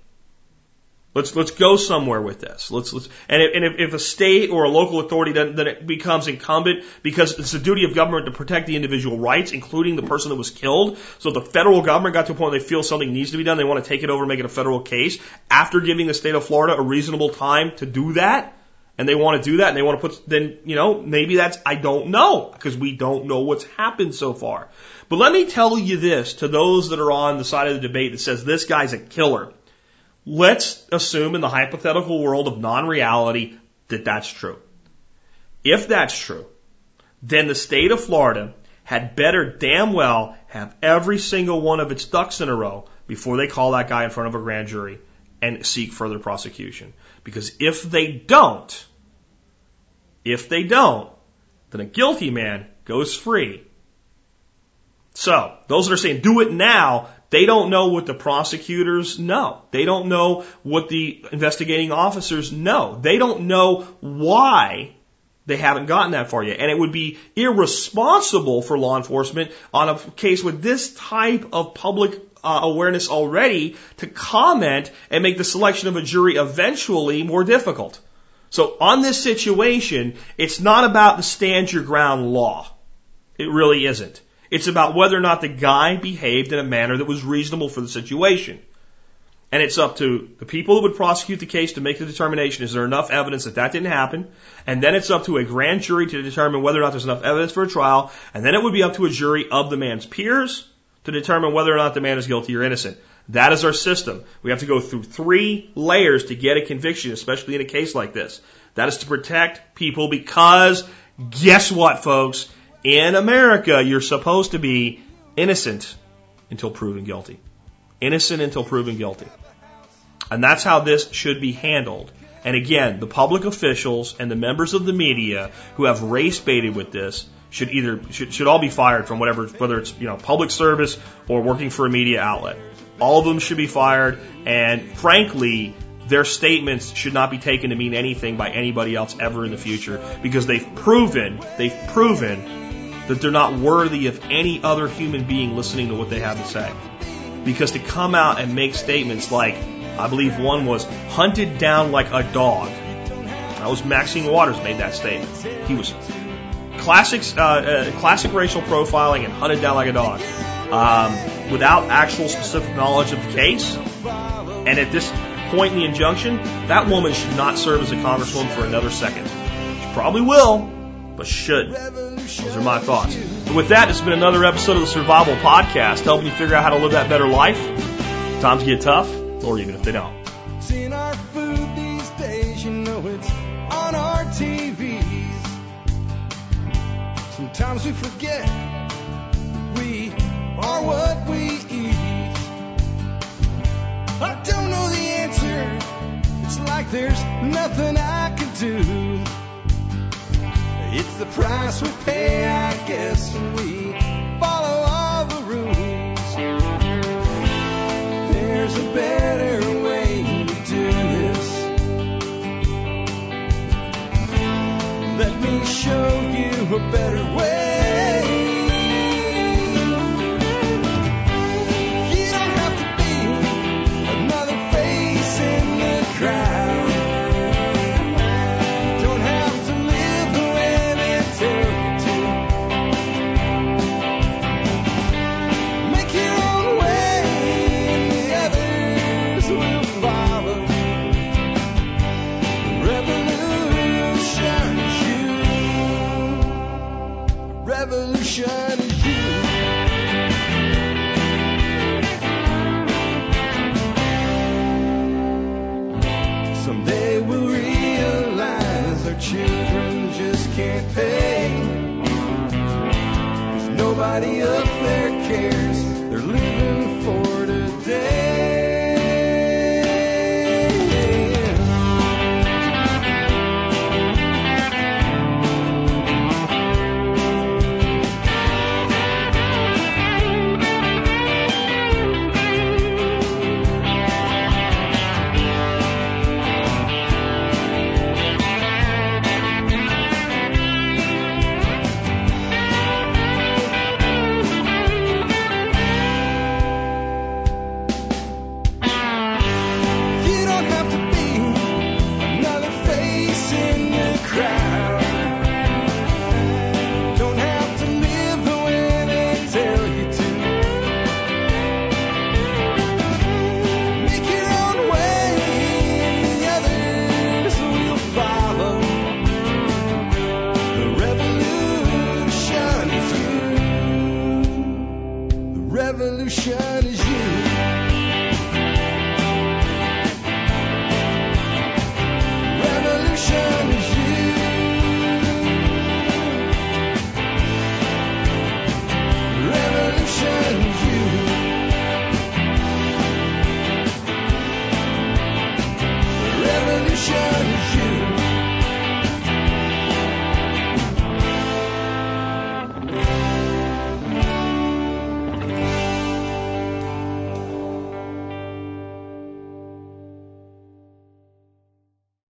Let's let's go somewhere with this. Let's let's and if, and if, if a state or a local authority then, then it becomes incumbent because it's the duty of government to protect the individual rights, including the person that was killed. So the federal government got to a point where they feel something needs to be done, they want to take it over and make it a federal case after giving the state of Florida a reasonable time to do that and they want to do that and they want to put, then, you know, maybe that's, I don't know, because we don't know what's happened so far. But let me tell you this to those that are on the side of the debate that says this guy's a killer. Let's assume in the hypothetical world of non-reality that that's true. If that's true, then the state of Florida had better damn well have every single one of its ducks in a row before they call that guy in front of a grand jury and seek further prosecution. Because if they don't, if they don't, then a guilty man goes free. So, those that are saying do it now, they don't know what the prosecutors know. They don't know what the investigating officers know. They don't know why they haven't gotten that far yet. And it would be irresponsible for law enforcement on a case with this type of public uh, awareness already to comment and make the selection of a jury eventually more difficult. So on this situation, it's not about the stand your ground law. It really isn't. It's about whether or not the guy behaved in a manner that was reasonable for the situation. And it's up to the people who would prosecute the case to make the determination, is there enough evidence that that didn't happen? And then it's up to a grand jury to determine whether or not there's enough evidence for a trial. And then it would be up to a jury of the man's peers to determine whether or not the man is guilty or innocent. That is our system. We have to go through three layers to get a conviction, especially in a case like this. That is to protect people because guess what, folks? In America, you're supposed to be innocent until proven guilty. Innocent until proven guilty. And that's how this should be handled. And again, the public officials and the members of the media who have race baited with this should either should, should all be fired from whatever whether it's you know public service or working for a media outlet. All of them should be fired and frankly their statements should not be taken to mean anything by anybody else ever in the future because they've proven they've proven that they're not worthy of any other human being listening to what they have to say. Because to come out and make statements like I believe one was hunted down like a dog. That was Maxine Waters made that statement. He was classic, uh, uh, classic racial profiling and hunted down like a dog, um, without actual specific knowledge of the case. And at this point in the injunction, that woman should not serve as a congresswoman for another second. She probably will, but should. Those are my thoughts. But with that, it's been another episode of the Survival Podcast, helping you figure out how to live that better life. Times get tough or even if they don't. Seeing our food these days, you know it's on our TVs. Sometimes we forget we are what we eat. I don't know the answer. It's like there's nothing I can do. It's the price we pay, I guess, when we